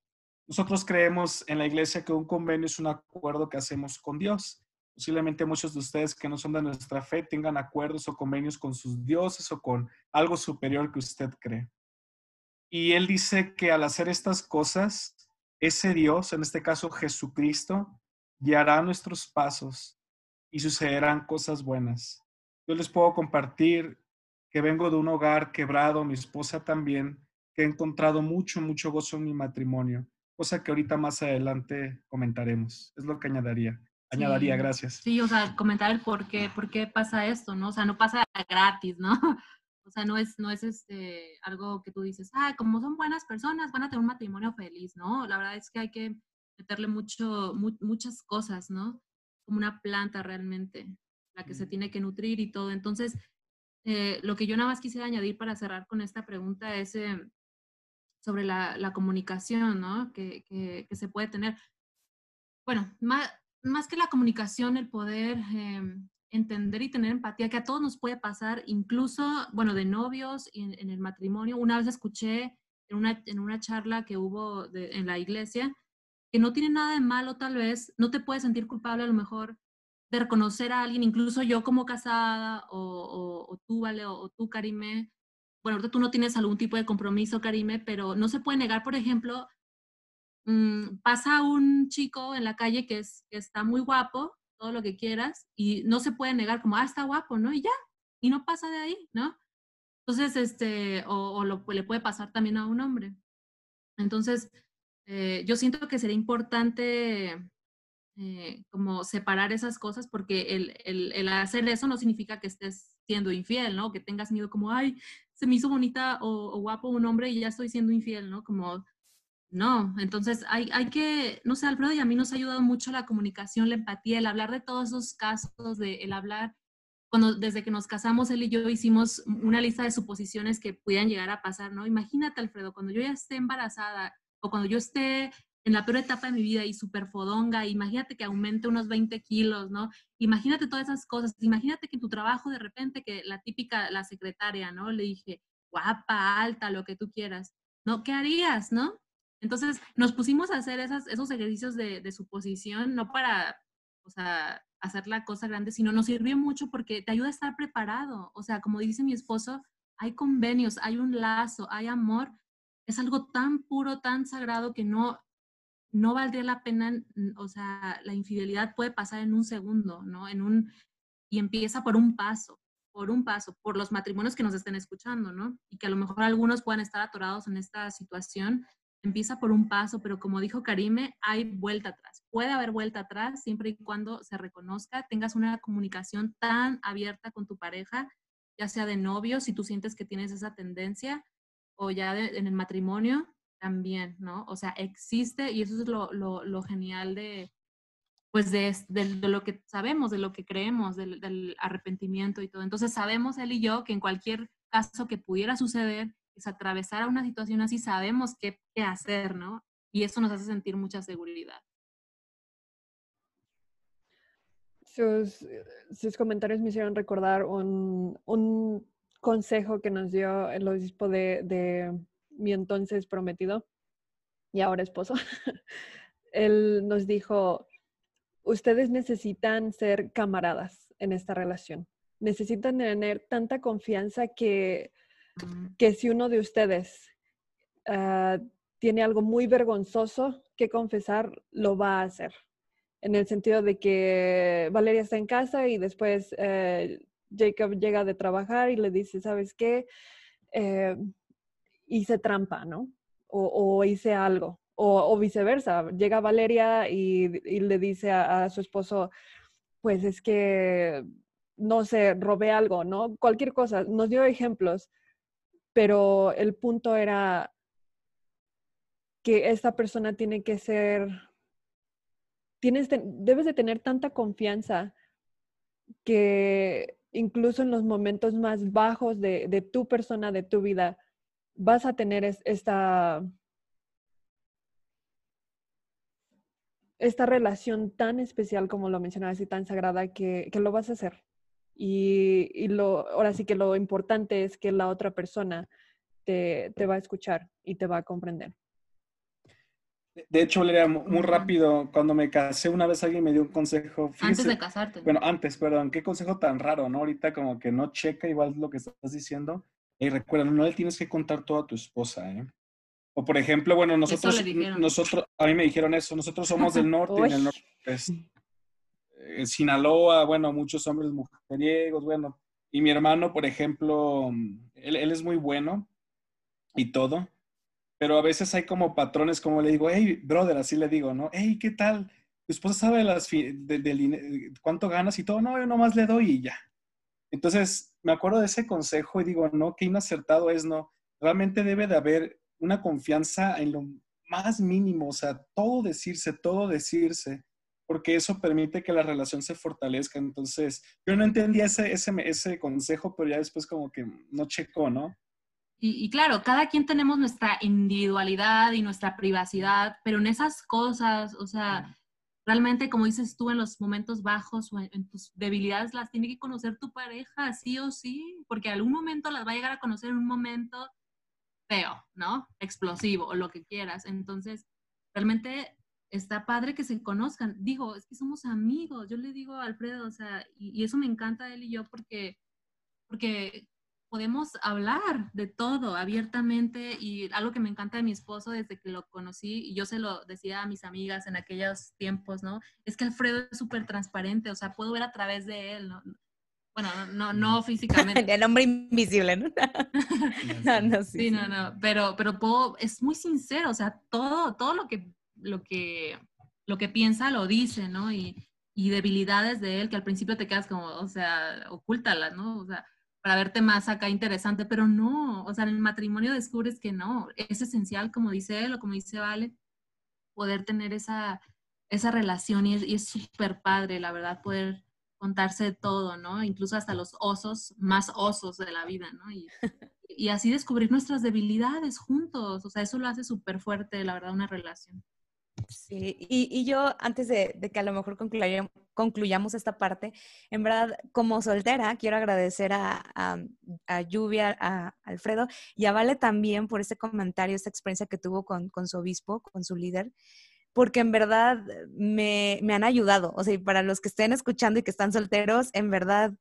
Nosotros creemos en la iglesia que un convenio es un acuerdo que hacemos con Dios. Posiblemente muchos de ustedes que no son de nuestra fe tengan acuerdos o convenios con sus dioses o con algo superior que usted cree. Y él dice que al hacer estas cosas, ese Dios, en este caso Jesucristo, guiará nuestros pasos y sucederán cosas buenas. Yo les puedo compartir que vengo de un hogar quebrado, mi esposa también, que he encontrado mucho, mucho gozo en mi matrimonio, cosa que ahorita más adelante comentaremos. Es lo que añadiría. Añadiría, gracias. Sí, o sea, comentar el por qué, por qué pasa esto, ¿no? O sea, no pasa gratis, ¿no? [laughs] O sea, no es, no es este, algo que tú dices, ah, como son buenas personas, van a tener un matrimonio feliz, ¿no? La verdad es que hay que meterle mucho, muchas cosas, ¿no? Como una planta realmente la que se tiene que nutrir y todo. Entonces, eh, lo que yo nada más quisiera añadir para cerrar con esta pregunta es eh, sobre la, comunicación, ¿no? Que, se puede tener. Bueno, más, más, que la comunicación, el poder em, entender y tener empatía, que a todos nos puede pasar, incluso, bueno, de novios y en, el matrimonio. Una vez escuché en una, en una charla que hubo en la iglesia, que no tiene nada de malo tal vez, no te puedes sentir culpable a lo mejor de reconocer a alguien, incluso yo como casada o, tú, Vale, o, tú, Karime, bueno, ahorita tú no tienes algún tipo de compromiso, Karime, pero no se puede negar, por ejemplo, mm, pasa un chico en la calle que, es, está muy guapo, todo lo que quieras, y no se puede negar como, ah, está guapo, ¿no? Y ya, y no pasa de ahí, ¿no? Entonces, este, o, le puede pasar también a un hombre. Entonces, eh, yo siento que sería importante eh, como separar esas cosas, porque el, el, hacer eso no significa que estés siendo infiel, ¿no? Que tengas miedo como, ay, se me hizo bonita o, guapo un hombre y ya estoy siendo infiel, ¿no? Como, no, entonces hay, hay que, no sé, Alfredo, y a mí nos ha ayudado mucho la comunicación, la empatía, el hablar de todos esos casos, de el hablar, cuando desde que nos casamos, él y yo hicimos una lista de suposiciones que pudieran llegar a pasar, ¿no? Imagínate, Alfredo, cuando yo ya esté embarazada o cuando yo esté en la peor etapa de mi vida y súper fodonga, imagínate que aumente unos 20 kilos, ¿no? Imagínate todas esas cosas, imagínate que en tu trabajo de repente, que la típica, la secretaria, ¿no? Le dije, guapa, alta, lo que tú quieras, ¿no? ¿Qué harías, no? Entonces nos pusimos a hacer esas, esos ejercicios de, de suposición, no para, o sea, hacer la cosa grande, sino nos sirvió mucho porque te ayuda a estar preparado. O sea, como dice mi esposo, hay convenios, hay un lazo, hay amor. Es algo tan puro, tan sagrado que no, no valdría la pena, o sea, la infidelidad puede pasar en un segundo, ¿no? En un, y empieza por un paso, por un paso, por los matrimonios que nos estén escuchando, ¿no? Y que a lo mejor algunos puedan estar atorados en esta situación, empieza por un paso, pero como dijo Karime, hay vuelta atrás. Puede haber vuelta atrás siempre y cuando se reconozca, tengas una comunicación tan abierta con tu pareja, ya sea de novio, si tú sientes que tienes esa tendencia, o ya en el matrimonio, también, ¿no? O sea, existe y eso es lo, lo, genial de, pues de, de, lo que sabemos, de lo que creemos, del, arrepentimiento y todo. Entonces sabemos él y yo que en cualquier caso que pudiera suceder, es atravesar a una situación así, sabemos qué, qué hacer, ¿no? Y eso nos hace sentir mucha seguridad. Sus, comentarios me hicieron recordar un, un consejo que nos dio el obispo de mi entonces prometido y ahora esposo, [laughs] él nos dijo, ustedes necesitan ser camaradas en esta relación. Necesitan tener tanta confianza que, que si uno de ustedes ah, tiene algo muy vergonzoso que confesar, lo va a hacer. En el sentido de que Valeria está en casa y después eh, Jacob llega de trabajar y le dice, ¿sabes qué? Eh, hice trampa, ¿no? O, hice algo. O, viceversa, llega Valeria y, le dice a, su esposo, pues es que, no sé, robé algo, ¿no? Cualquier cosa. Nos dio ejemplos, pero el punto era que esta persona tiene que ser, tienes, debes de tener tanta confianza que incluso en los momentos más bajos de, tu persona, de tu vida, vas a tener esta, esta relación tan especial como lo mencionabas y tan sagrada que, lo vas a hacer. Y, lo, ahora sí que lo importante es que la otra persona te, te va a escuchar y te va a comprender. De hecho, Valeria, muy rápido, cuando me casé una vez alguien me dio un consejo. antes de casarte. Bueno, antes, perdón, qué consejo tan raro, ¿no? Ahorita como que no checa igual lo que estás diciendo. Y recuerda, no le tienes que contar todo a tu esposa, ¿eh? O por ejemplo, bueno, nosotros, nosotros, a mí me dijeron eso, nosotros somos del [laughs] norte, en el norte, pues, en Sinaloa, bueno, muchos hombres mujeriegos, bueno, y mi hermano, por ejemplo, él, él es muy bueno y todo, pero a veces hay como patrones, como le digo, hey, brother, así le digo, ¿no? Hey, ¿qué tal? Tu esposa sabe las de, cuánto ganas y todo, no, yo nomás le doy y ya. Entonces, me acuerdo de ese consejo y digo, no, qué inacertado es, no. Realmente debe de haber una confianza en lo más mínimo, o sea, todo decirse, todo decirse, porque eso permite que la relación se fortalezca. Entonces, yo no entendía ese, ese, ese consejo, pero ya después como que no checó, ¿no? Y, claro, cada quien tenemos nuestra individualidad y nuestra privacidad, pero en esas cosas, o sea, realmente, como dices tú, en los momentos bajos o en, tus debilidades las tiene que conocer tu pareja, sí o sí, porque algún momento las va a llegar a conocer en un momento feo, ¿no? Explosivo o lo que quieras. Entonces, realmente está padre que se conozcan. Digo, es que somos amigos. Yo le digo a Alfredo, o sea, y, eso me encanta él y yo porque, porque podemos hablar de todo abiertamente y algo que me encanta de mi esposo desde que lo conocí y yo se lo decía a mis amigas en aquellos tiempos, ¿no? Es que Alfredo es súper transparente, o sea, puedo ver a través de él, ¿no? Bueno, no, no físicamente. [laughs] El hombre invisible, ¿no? [laughs] no, no, sí, sí, no, no, pero, pero puedo, es muy sincero, o sea, todo, todo lo que, lo que, lo que piensa lo dice, ¿no? Y, y debilidades de él que al principio te quedas como, o sea, ocúltalas, ¿no? O sea, para verte más acá interesante, pero no, o sea, en el matrimonio descubres que no, es esencial, como dice él o como dice Vale, poder tener esa, esa relación y es súper padre, la verdad, poder contarse todo, ¿no? Incluso hasta los osos, más osos de la vida, ¿no? Y, [laughs] y así descubrir nuestras debilidades juntos, o sea, eso lo hace súper fuerte, la verdad, una relación. Sí, y, yo antes de, que a lo mejor concluyamos, esta parte, en verdad, como soltera, quiero agradecer a, a, Lluvia, a Alfredo y a Vale también por ese comentario, esta experiencia que tuvo con, su obispo, con su líder, porque en verdad me, me han ayudado. O sea, para los que estén escuchando y que están solteros, en verdad,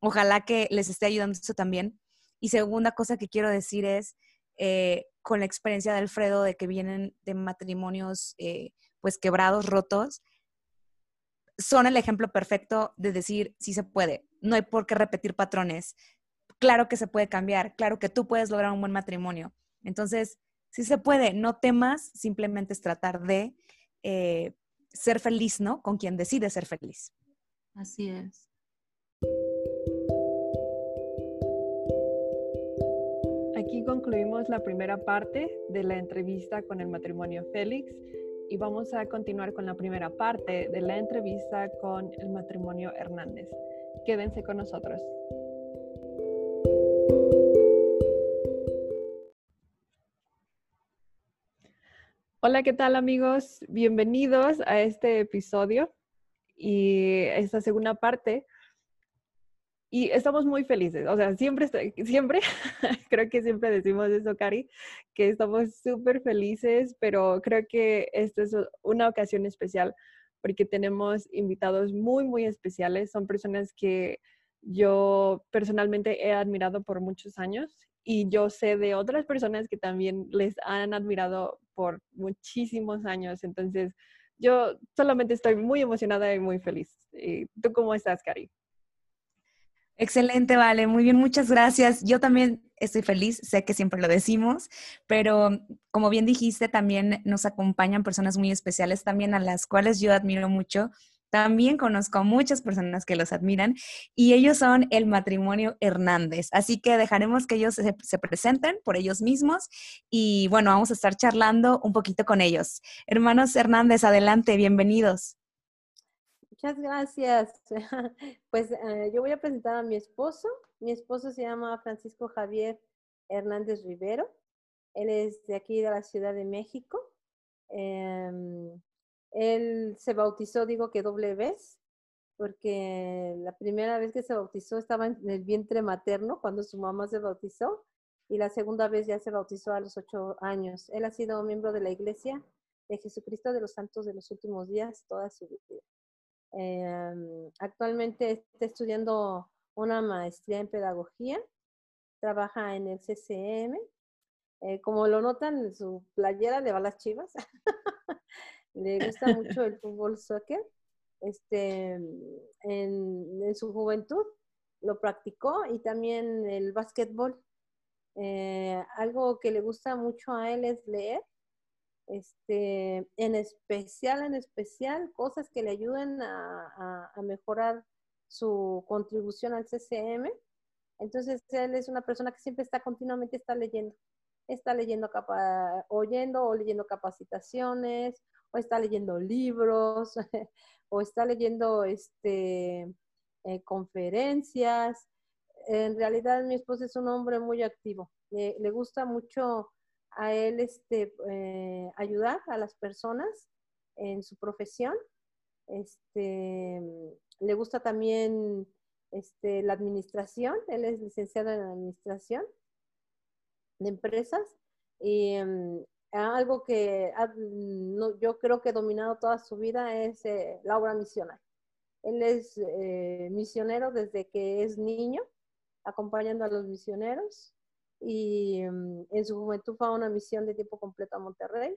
ojalá que les esté ayudando eso también. Y segunda cosa que quiero decir es, eh, con la experiencia de Alfredo de que vienen de matrimonios eh, pues quebrados, rotos, son el ejemplo perfecto de decir si se puede, no hay por qué repetir patrones, claro que se puede cambiar, claro que tú puedes lograr un buen matrimonio. Entonces, si se puede, no temas, simplemente es tratar de eh, ser feliz, ¿no? Con quien decide ser feliz. Así es. Concluimos la primera parte de la entrevista con el matrimonio Félix y vamos a continuar con la primera parte de la entrevista con el matrimonio Hernández. Quédense con nosotros. Hola, ¿qué tal amigos? Bienvenidos a este episodio y esta segunda parte y estamos muy felices, o sea, siempre, siempre, [laughs] creo que siempre decimos eso, Cari, que estamos súper felices, pero creo que esta es una ocasión especial porque tenemos invitados muy, muy especiales. Son personas que yo personalmente he admirado por muchos años y yo sé de otras personas que también les han admirado por muchísimos años. Entonces, yo solamente estoy muy emocionada y muy feliz. ¿Y ¿Tú cómo estás, Cari? Excelente, vale, muy bien, muchas gracias. Yo también estoy feliz, sé que siempre lo decimos, pero como bien dijiste, también nos acompañan personas muy especiales, también a las cuales yo admiro mucho. También conozco a muchas personas que los admiran y ellos son el matrimonio Hernández. Así que dejaremos que ellos se, se, presenten por ellos mismos y bueno, vamos a estar charlando un poquito con ellos. Hermanos Hernández, adelante, bienvenidos. Muchas gracias. [laughs] Pues eh, yo voy a presentar a mi esposo. Mi esposo se llama Francisco Javier Hernández Rivero. Él es de aquí de la Ciudad de México. Eh, él se bautizó, digo que doble vez, porque la primera vez que se bautizó estaba en el vientre materno cuando su mamá se bautizó y la segunda vez ya se bautizó a los ocho años. Él ha sido miembro de la Iglesia de Jesucristo de los Santos de los Últimos Días toda su vida. Eh, actualmente está estudiando una maestría en pedagogía, trabaja en el CCM. Eh, como lo notan, su playera le va a las chivas. [laughs] le gusta mucho el fútbol soccer. Este, en, en, su juventud lo practicó y también el básquetbol. Eh, algo que le gusta mucho a él es leer este, en especial, en especial, cosas que le ayuden a, a, mejorar su contribución al CCM. Entonces, él es una persona que siempre está continuamente está leyendo. Está leyendo, capa, oyendo o leyendo capacitaciones, o está leyendo libros, [laughs] o está leyendo este, eh, conferencias. En realidad, mi esposo es un hombre muy activo. Le gusta mucho a él este, eh, ayudar a las personas en su profesión. Este, le gusta también este, la administración, él es licenciado en administración de empresas y um, algo que no, yo creo que ha dominado toda su vida es eh, la obra misional. Él es eh, misionero desde que es niño, acompañando a los misioneros y mm, en su juventud fue a una misión de tiempo completo a Monterrey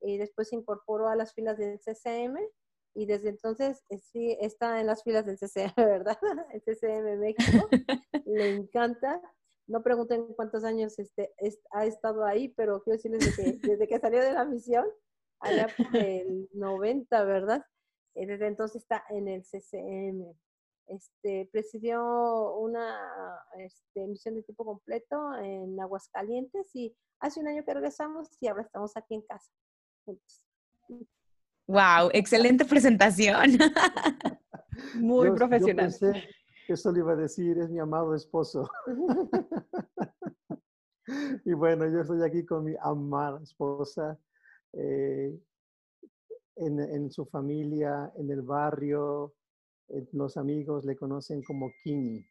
y después se incorporó a las filas del CCM y desde entonces eh, sí está en las filas del CCM, [laughs] ¿verdad? El CCM México. [laughs] Le encanta. No pregunten cuántos años este, es, ha estado ahí, pero quiero decirles desde que, desde que salió de la misión, allá por [laughs] el 90, ¿verdad? Eh, desde entonces está en el CCM este, presidió una este, misión de tiempo completo en Aguascalientes y hace un año que regresamos y ahora estamos aquí en casa. Wow, [laughs] excelente presentación. [laughs] Muy yo, profesional. Yo pensé que eso le iba a decir, es mi amado esposo. [laughs] y bueno, yo estoy aquí con mi amada esposa, eh, en, en, su familia, en el barrio, los amigos le conocen como Kini.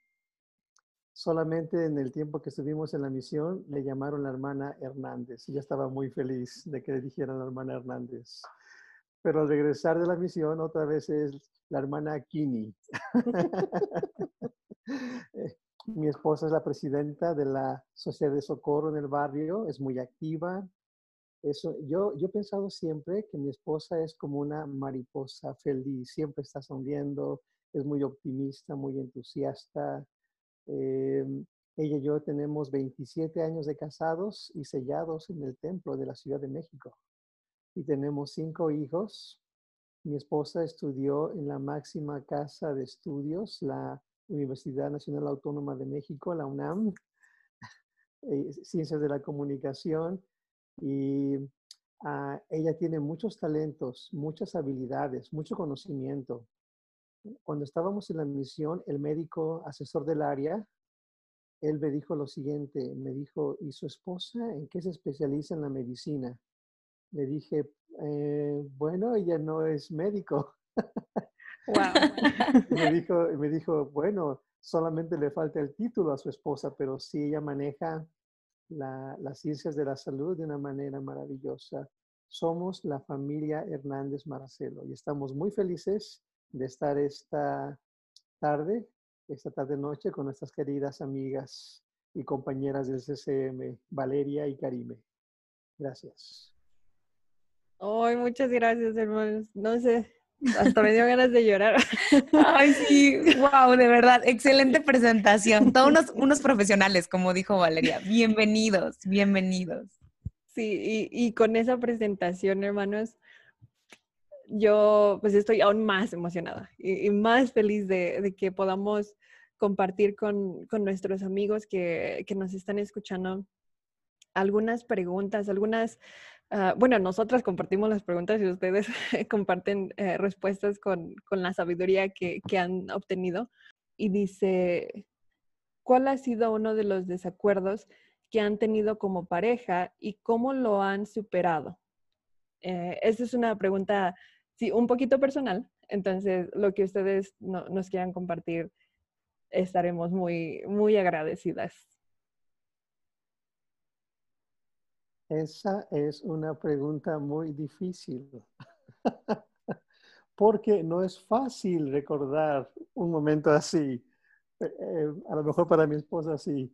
Solamente en el tiempo que estuvimos en la misión le llamaron la hermana Hernández. Yo estaba muy feliz de que le dijeran la hermana Hernández. Pero al regresar de la misión, otra vez es la hermana Kini. [laughs] Eh, mi esposa es la presidenta de la Sociedad de Socorro en el barrio, es muy activa, yo, he pensado siempre que mi esposa es como una mariposa feliz, siempre está sonriendo, es muy optimista, muy entusiasta. Eh, ella y yo tenemos 27 años de casados y sellados en el templo de la Ciudad de México. Y tenemos cinco hijos. Mi esposa estudió en la máxima casa de estudios, la Universidad Nacional Autónoma de México, la UNAM, [laughs] eh, Ciencias de la Comunicación y uh, ella tiene muchos talentos, muchas habilidades, mucho conocimiento. Cuando estábamos en la misión, el médico asesor del área, él me dijo lo siguiente, me dijo, ¿y su esposa en qué se especializa en la medicina? Le dije, eh, bueno, ella no es médico. Wow. me, dijo, me dijo, bueno, solamente le falta el título a su esposa, pero sí ella maneja la, las ciencias de la salud de una manera maravillosa. Somos la familia Hernández Marcelo y estamos muy felices de estar esta tarde, esta tarde-noche con nuestras queridas amigas y compañeras del CCM, Valeria y Karime. Gracias. Ay, muchas gracias, hermanos. No sé, hasta me dio ganas de llorar. Ay, sí, [laughs] wow, de verdad, excelente presentación. Todos unos, unos profesionales, como dijo Valeria. Bienvenidos, bienvenidos. Sí, y, y con esa presentación, hermanos, yo pues estoy aún más emocionada y, y más feliz de, de, que podamos compartir con, con nuestros amigos que, que, nos están escuchando algunas preguntas, algunas, uh, bueno, nosotras compartimos las preguntas y ustedes [laughs] comparten eh, respuestas con, con, la sabiduría que, que han obtenido. Y dice, ¿cuál ha sido uno de los desacuerdos que han tenido como pareja y cómo lo han superado? Eh, esa es una pregunta sí, un poquito personal. Entonces, lo que ustedes no, nos quieran compartir, estaremos muy, muy agradecidas. Esa es una pregunta muy difícil, [laughs] porque no es fácil recordar un momento así. Eh, a lo mejor para mi esposa sí,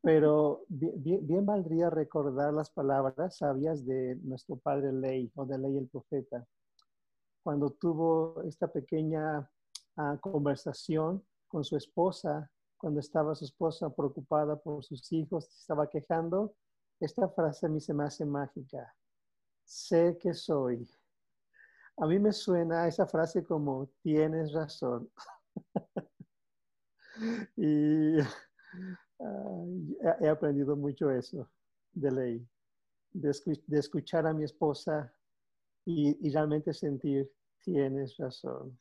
pero bien, bien, valdría recordar las palabras sabias de nuestro padre Ley o de Ley el profeta cuando tuvo esta pequeña uh, conversación con su esposa, cuando estaba su esposa preocupada por sus hijos, estaba quejando, esta frase a mí se me hace mágica. Sé que soy. A mí me suena esa frase como tienes razón. [laughs] y uh, he aprendido mucho eso de ley, de, de escuchar a mi esposa y, y, realmente sentir, tienes razón.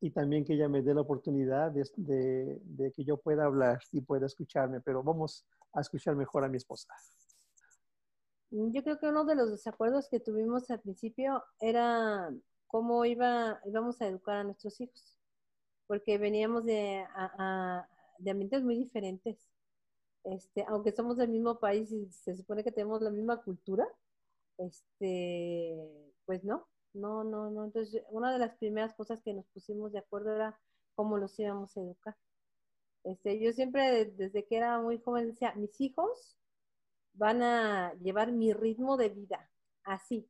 Y también que ella me dé la oportunidad de, de, de, que yo pueda hablar y pueda escucharme, pero vamos a escuchar mejor a mi esposa. Yo creo que uno de los desacuerdos que tuvimos al principio era cómo iba, íbamos a educar a nuestros hijos, porque veníamos de, a, de ambientes muy diferentes. Este, aunque somos del mismo país y se supone que tenemos la misma cultura, este, pues no, no, no, no. Entonces, una de las primeras cosas que nos pusimos de acuerdo era cómo los íbamos a educar. Este, yo siempre, desde que era muy joven, decía, mis hijos van a llevar mi ritmo de vida, así,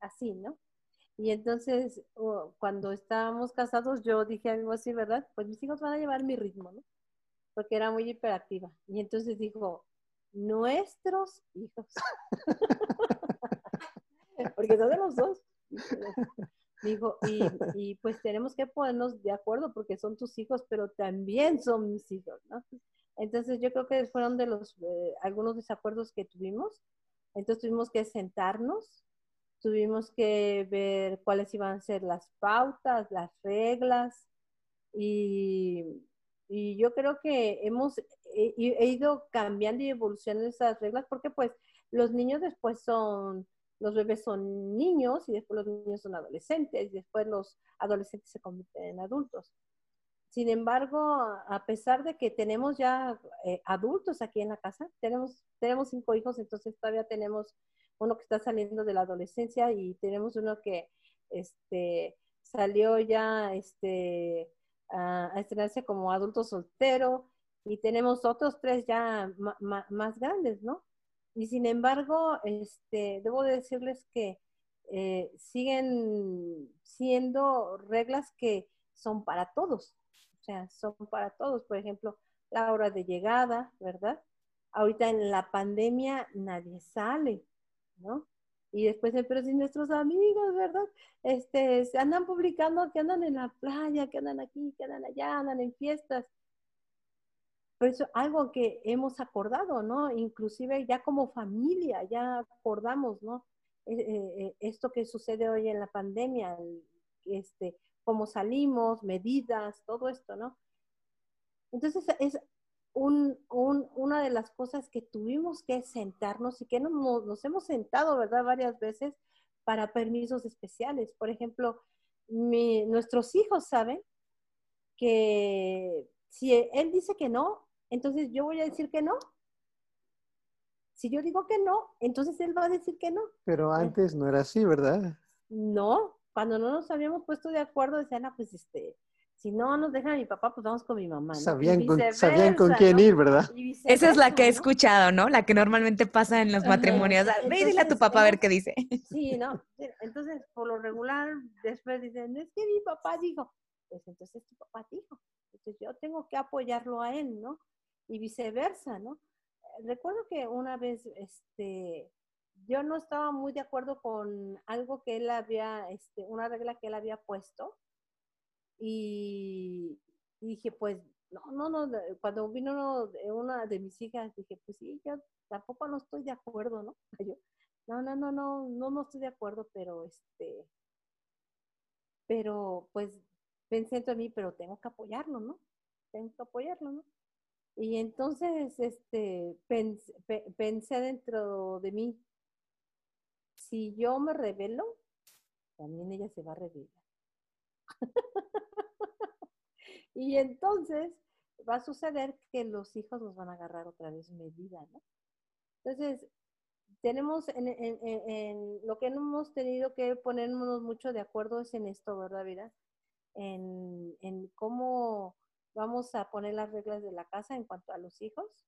así, ¿no? Y entonces, oh, cuando estábamos casados, yo dije a mí así, ¿verdad? Pues mis hijos van a llevar mi ritmo, ¿no? Porque era muy hiperactiva. Y entonces dijo, nuestros hijos. [laughs] porque son de los dos. [laughs] Dijo, y, y, pues tenemos que ponernos de acuerdo porque son tus hijos, pero también son mis hijos, ¿no? Entonces yo creo que fueron de los, eh, algunos desacuerdos que tuvimos. Entonces tuvimos que sentarnos, tuvimos que ver cuáles iban a ser las pautas, las reglas, y, yo creo que hemos he, he ido cambiando y evolucionando esas reglas porque pues los niños después son los bebés son niños y después los niños son adolescentes y después los adolescentes se convierten en adultos. Sin embargo, a pesar de que tenemos ya eh, adultos aquí en la casa, tenemos, tenemos cinco hijos, entonces todavía tenemos uno que está saliendo de la adolescencia y tenemos uno que este, salió ya este, a, a estrenarse como adulto soltero y tenemos otros tres ya más grandes, ¿no? Y sin embargo, este, debo decirles que eh, siguen siendo reglas que son para todos. Sea, son para todos. Por ejemplo, la hora de llegada, ¿verdad? Ahorita en la pandemia nadie sale, ¿no? Y después, pero si nuestros amigos, ¿verdad? Este, se andan publicando que andan en la playa, que andan aquí, que andan allá, andan en fiestas. Pero eso algo que hemos acordado, ¿no? Inclusive ya como familia, ya acordamos, ¿no? Eh, eh, esto que sucede hoy en la pandemia, este, cómo salimos, medidas, todo esto, ¿no? Entonces es un, un, una de las cosas que tuvimos que sentarnos y que nos, nos hemos sentado, ¿verdad? Varias veces para permisos especiales. Por ejemplo, mi, nuestros hijos saben que si él dice que no, entonces yo voy a decir que no. Si yo digo que no, entonces él va a decir que no. Pero antes no era así, ¿verdad? No, cuando no nos habíamos puesto de acuerdo, decían, ah, pues este, si no nos dejan a mi papá, pues vamos con mi mamá. Sabían con, sabían con quién ¿no? ir, ¿verdad? Esa es la que he escuchado, ¿no? La que normalmente pasa en los matrimonios. Ah, Ve y dile a tu papá a ver qué dice. Sí, ¿no? Entonces, por lo regular, después dicen, es que mi papá dijo, pues entonces tu papá dijo. Entonces yo tengo que apoyarlo a él, ¿no? Y viceversa, ¿no? Recuerdo que una vez, este, yo no estaba muy de acuerdo con algo que él había, este, una regla que él había puesto. Y, dije, pues, no, no, no, cuando vino uno una de mis hijas, dije, pues sí, yo tampoco no estoy de acuerdo, ¿no? [laughs] Yo, no, no, no, no, no, no estoy de acuerdo, pero este, pero pues pensé dentro de mí, pero tengo que apoyarlo, ¿no? Tengo que apoyarlo, ¿no? Y entonces, este, pensé, pe- pensé dentro de mí, si yo me revelo, también ella se va a revelar. [laughs] y entonces va a suceder que los hijos nos van a agarrar otra vez medida, ¿no? Entonces, tenemos en, en- lo que hemos tenido que ponernos mucho de acuerdo es en esto, ¿verdad, Vida? En, en cómo vamos a poner las reglas de la casa en cuanto a los hijos.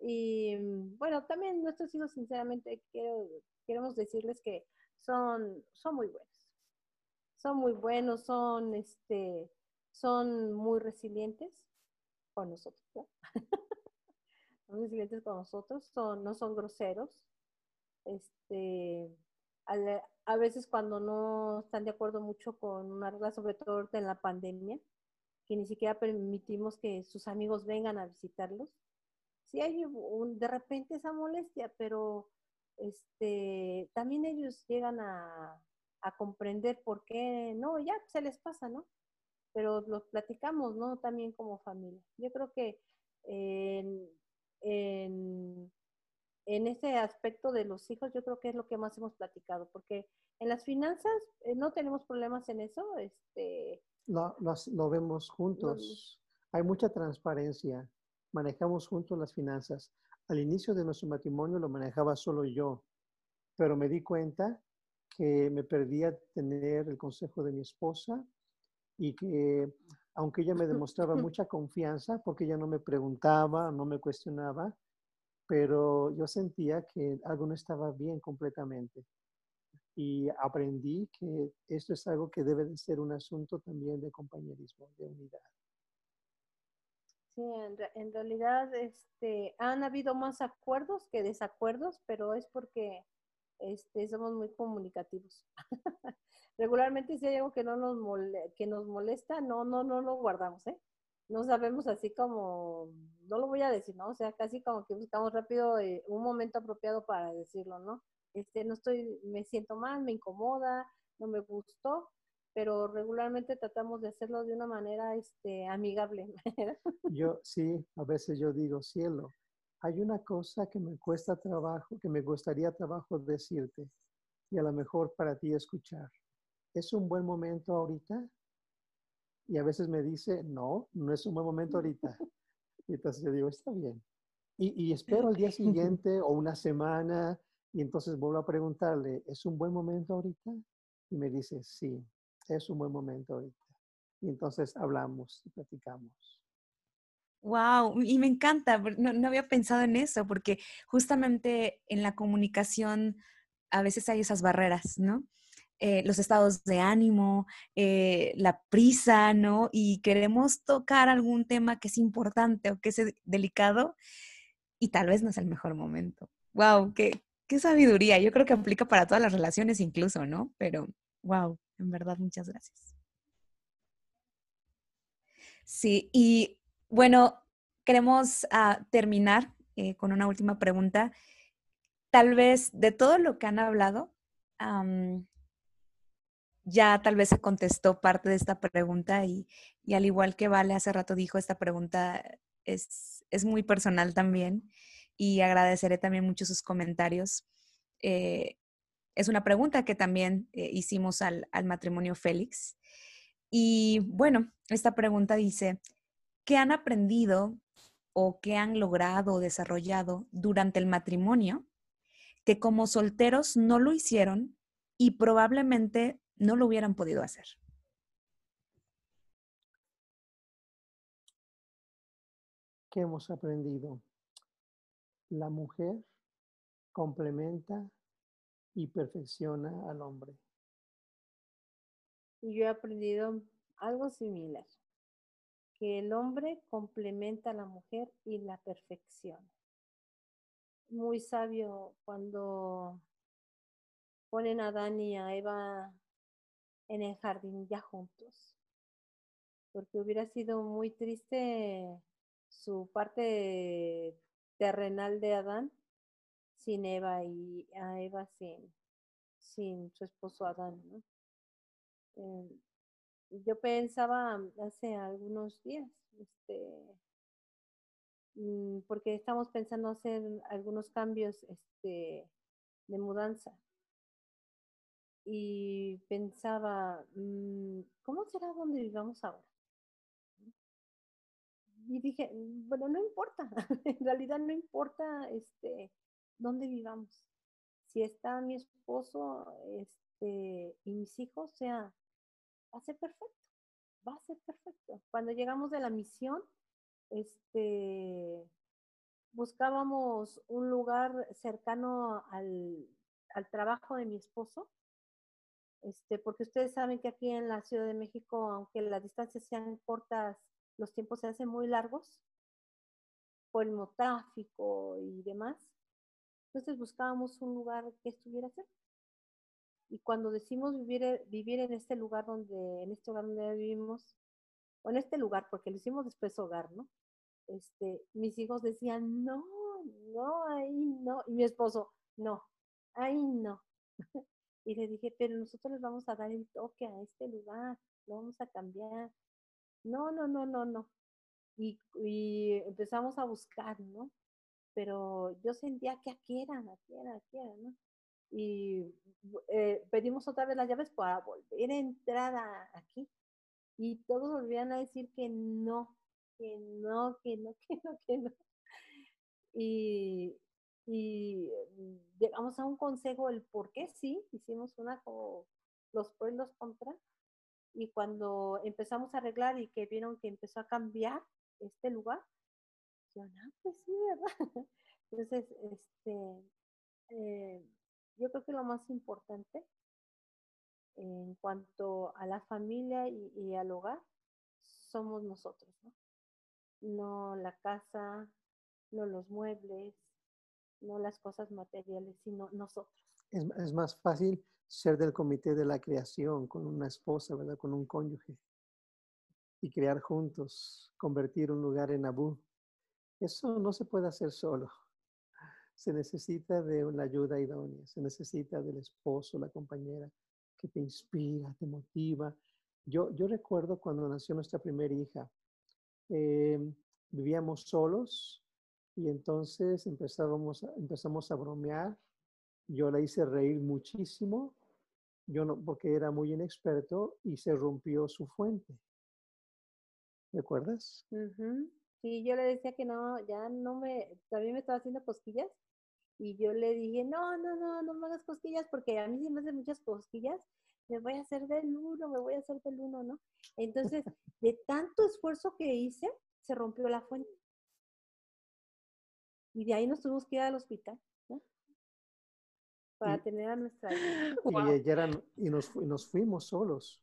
Y mm, bueno, también nuestros hijos, sinceramente, quiero, queremos decirles que son, son muy buenos. Son muy buenos, son, este, son muy resilientes con nosotros, ¿no? [laughs] son resilientes con nosotros, son, no son groseros, este, a veces cuando no están de acuerdo mucho con una regla, sobre todo en la pandemia, que ni siquiera permitimos que sus amigos vengan a visitarlos. Sí hay un- de repente esa molestia, pero este, también ellos llegan a, a comprender por qué, no, ya se les pasa, ¿no? Pero lo platicamos, ¿no? También como familia. Yo creo que en, en, en ese aspecto de los hijos, yo creo que es lo que más hemos platicado, porque en las finanzas eh, no tenemos problemas en eso, este, Lo, lo- lo vemos juntos. Hay mucha transparencia. Manejamos juntos las finanzas. Al inicio de nuestro matrimonio lo manejaba solo yo, pero me di cuenta que me perdía tener el consejo de mi esposa y que aunque ella me demostraba [laughs] mucha confianza, porque ella no me preguntaba, no me cuestionaba, pero yo sentía que algo no estaba bien completamente. Y aprendí que esto es algo que debe de ser un asunto también de compañerismo, de unidad. Sí, en, re- en realidad este, han habido más acuerdos que desacuerdos, pero es porque este, somos muy comunicativos. [laughs] Regularmente si hay algo que no nos mole- que nos molesta, no, no, no lo guardamos, ¿eh? No sabemos así como, no lo voy a decir, ¿no? O sea, casi como que buscamos rápido eh, un momento apropiado para decirlo, ¿no? Este, no estoy, me siento mal, me incomoda, no me gustó, pero regularmente tratamos de hacerlo de una manera este, amigable. [laughs] Yo sí, a veces yo digo, cielo, hay una cosa que me cuesta trabajo, que me gustaría trabajo decirte y a lo mejor para ti escuchar. ¿Es un buen momento ahorita? Y a veces me dice, no, no es un buen momento ahorita. [laughs] Y entonces yo digo, está bien. Y, y espero al día [laughs] siguiente o una semana y entonces vuelvo a preguntarle, ¿es un buen momento ahorita? Y me dice, sí, es un buen momento ahorita. Y entonces hablamos y platicamos. Wow, y me encanta, no, no había pensado en eso, porque justamente en la comunicación a veces hay esas barreras, ¿no? Eh, los estados de ánimo, eh, la prisa, ¿no? Y queremos tocar algún tema que es importante o que es delicado y tal vez no es el mejor momento. Wow, qué, qué sabiduría. Yo creo que aplica para todas las relaciones incluso, ¿no? Pero, wow, en verdad, muchas gracias. Sí, y bueno, queremos ah, terminar eh, con una última pregunta. Tal vez de todo lo que han hablado, ya tal vez se contestó parte de esta pregunta y, y al igual que Vale hace rato dijo, esta pregunta es, es muy personal también y agradeceré también mucho sus comentarios. Eh, es una pregunta que también eh, hicimos al, al matrimonio Félix. Y bueno, esta pregunta dice, ¿qué han aprendido o qué han logrado o desarrollado durante el matrimonio que como solteros no lo hicieron y probablemente no lo hubieran podido hacer? ¿qué hemos aprendido? La mujer complementa y perfecciona al hombre. Y yo he aprendido algo similar, que el hombre complementa a la mujer y la perfecciona. Muy sabio cuando ponen a Adán y a Eva en el jardín ya juntos, porque hubiera sido muy triste su parte terrenal de Adán sin Eva y a Eva sin, sin su esposo Adán. Eh, yo pensaba hace algunos días, este, mm, porque estamos pensando hacer algunos cambios este, de mudanza. Y pensaba, mm, ¿cómo será donde vivamos ahora? Y dije, bueno, no importa, [laughs] en realidad no importa este, dónde vivamos. Si está mi esposo este, y mis hijos, o sea, va a ser perfecto, va a ser perfecto. Cuando llegamos de la misión, este, buscábamos un lugar cercano al, al trabajo de mi esposo, este, porque ustedes saben que aquí en la Ciudad de México, aunque las distancias sean cortas, los tiempos se hacen muy largos por el tráfico y demás. Entonces buscábamos un lugar que estuviera cerca. Y cuando decimos vivir, eh, vivir en este lugar donde, en este lugar donde vivimos, o en este lugar, porque lo hicimos después hogar, ¿no? Este, mis hijos decían, no, no, ahí no. Y mi esposo, no, ahí no. [laughs] y le dije, pero nosotros les vamos a dar el toque a este lugar, lo vamos a cambiar. No, no, no, no, no. Y empezamos a buscar, ¿no? Pero yo sentía que aquí era, aquí era, aquí era, ¿no? Y eh, pedimos otra vez las llaves para volver a entrar aquí. Y todos volvían a decir que no, que no, que no, [laughs] que no, que no. Y, y llegamos a un consejo el por qué sí, hicimos una como los pros y los contras. Y cuando empezamos a arreglar y que vieron que empezó a cambiar este lugar, Ah, pues sí, ¿verdad? [laughs] Entonces, este, eh, yo creo que lo más importante en cuanto a la familia y, al hogar somos nosotros, ¿no? No la casa, no los muebles, no las cosas materiales, sino nosotros. Es, es, más fácil ser del comité de la creación con una esposa, ¿verdad? Con un cónyuge. Y crear juntos, convertir un lugar en Abu, eso no se puede hacer solo. Se necesita de una ayuda idónea, se necesita del esposo, la compañera que te inspira, te motiva. Yo, yo recuerdo cuando nació nuestra primera hija, em, vivíamos solos y entonces empezábamos, empezamos a bromear. Yo la hice reír muchísimo, yo no, porque era muy inexperto y se rompió su fuente. ¿Recuerdas? Sí, yo le decía que no, ya no me, también me estaba haciendo cosquillas. Y yo le dije, no, no, no, no me hagas cosquillas porque a mí sí me hacen muchas cosquillas. Me voy a hacer del uno, me voy a hacer del uno, ¿no? Entonces, [laughs] de tanto esfuerzo que hice, se rompió la fuente. Y de ahí nos tuvimos que ir al hospital, ¿no? Para tener a nuestra hija. [laughs] Y, y, nos, y nos fuimos solos.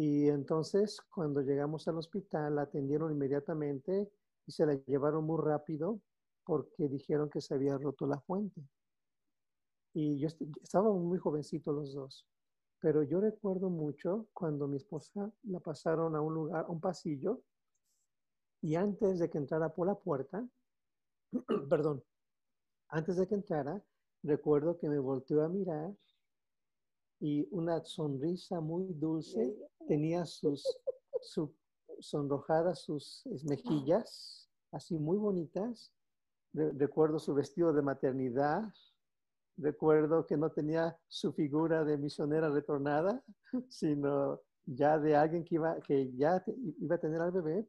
Y entonces, cuando llegamos al hospital, la atendieron inmediatamente y se la llevaron muy rápido porque dijeron que se había roto la fuente. Y yo estábamos muy jovencitos los dos, pero yo recuerdo mucho cuando mi esposa la pasaron a un lugar, a un pasillo, y antes de que entrara por la puerta, [clears throat] perdón, antes de que entrara, recuerdo que me volteó a mirar y una sonrisa muy dulce, tenía sus su, sonrojadas sus mejillas, así muy bonitas. recuerdo su vestido de maternidad, recuerdo que no tenía su figura de misionera retornada, [laughs] sino ya de alguien que, iba, que ya iba a tener al bebé,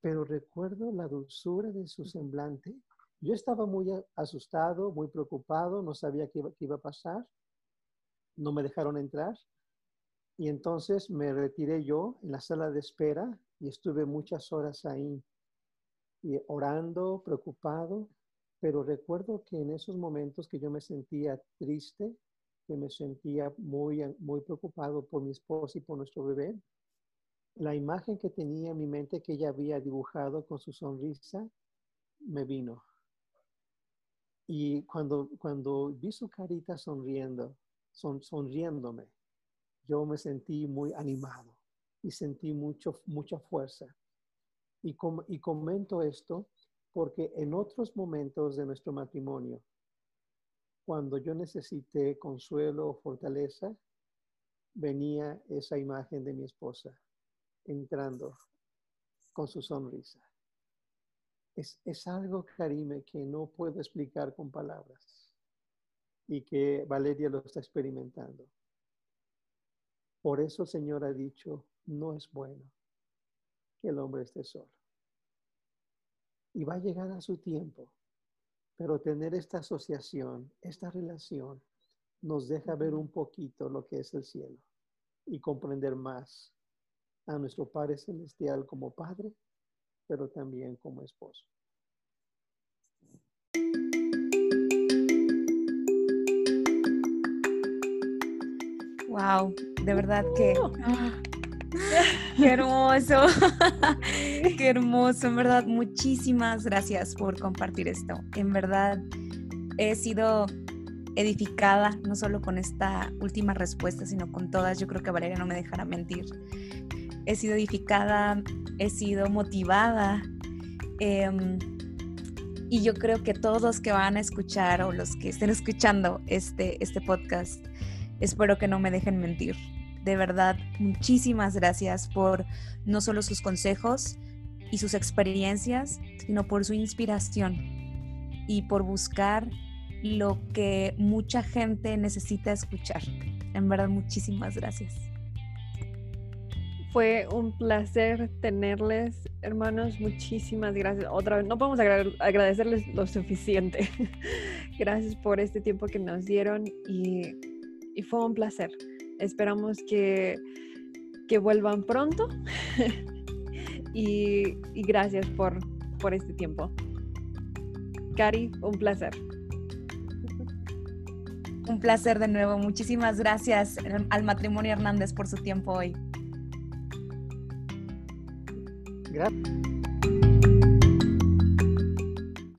pero recuerdo la dulzura de su semblante. Yo estaba muy asustado, muy preocupado, no sabía qué qué iba a pasar no me dejaron entrar. Y entonces me retiré yo en la sala de espera y estuve muchas horas ahí. y orando, preocupado, pero recuerdo que en esos momentos que yo me sentía triste, que me sentía muy, muy preocupado por mi esposa y por nuestro bebé, la imagen que tenía en mi mente que ella había dibujado con su sonrisa me vino. Y cuando, cuando vi su carita sonriendo, son, sonriéndome, yo me sentí muy animado y sentí mucho, mucha fuerza. Y, y comento esto porque en otros momentos de nuestro matrimonio, cuando yo necesité consuelo o fortaleza, venía esa imagen de mi esposa entrando con su sonrisa. Es, es algo, Karime, que no puedo explicar con palabras y que Valeria lo está experimentando. Por eso el Señor ha dicho, no es bueno que el hombre esté solo. Y va a llegar a su tiempo, pero tener esta asociación, esta relación, nos deja ver un poquito lo que es el cielo y comprender más a nuestro Padre Celestial como Padre, pero también como esposo. Wow, de verdad que [laughs] qué hermoso, [laughs] qué hermoso, en verdad, muchísimas gracias por compartir esto. En verdad, he sido edificada, no solo con esta última respuesta, sino con todas. Yo creo que Valeria no me dejará mentir he sido edificada, he sido motivada. Em, y yo creo que todos los que van a escuchar o los que estén escuchando este, este podcast, espero que no me dejen mentir. De verdad, muchísimas gracias por no solo sus consejos y sus experiencias, sino por su inspiración y por buscar lo que mucha gente necesita escuchar. En verdad, muchísimas gracias. Fue un placer tenerles, hermanos. Muchísimas gracias. Otra vez, no podemos agradecerles lo suficiente. [laughs] gracias por este tiempo que nos dieron y, fue un placer. Esperamos que, que vuelvan pronto [laughs] y, y, gracias por, por este tiempo. Cari, un placer. Un placer de nuevo. Muchísimas gracias al matrimonio Hernández por su tiempo hoy. Gracias.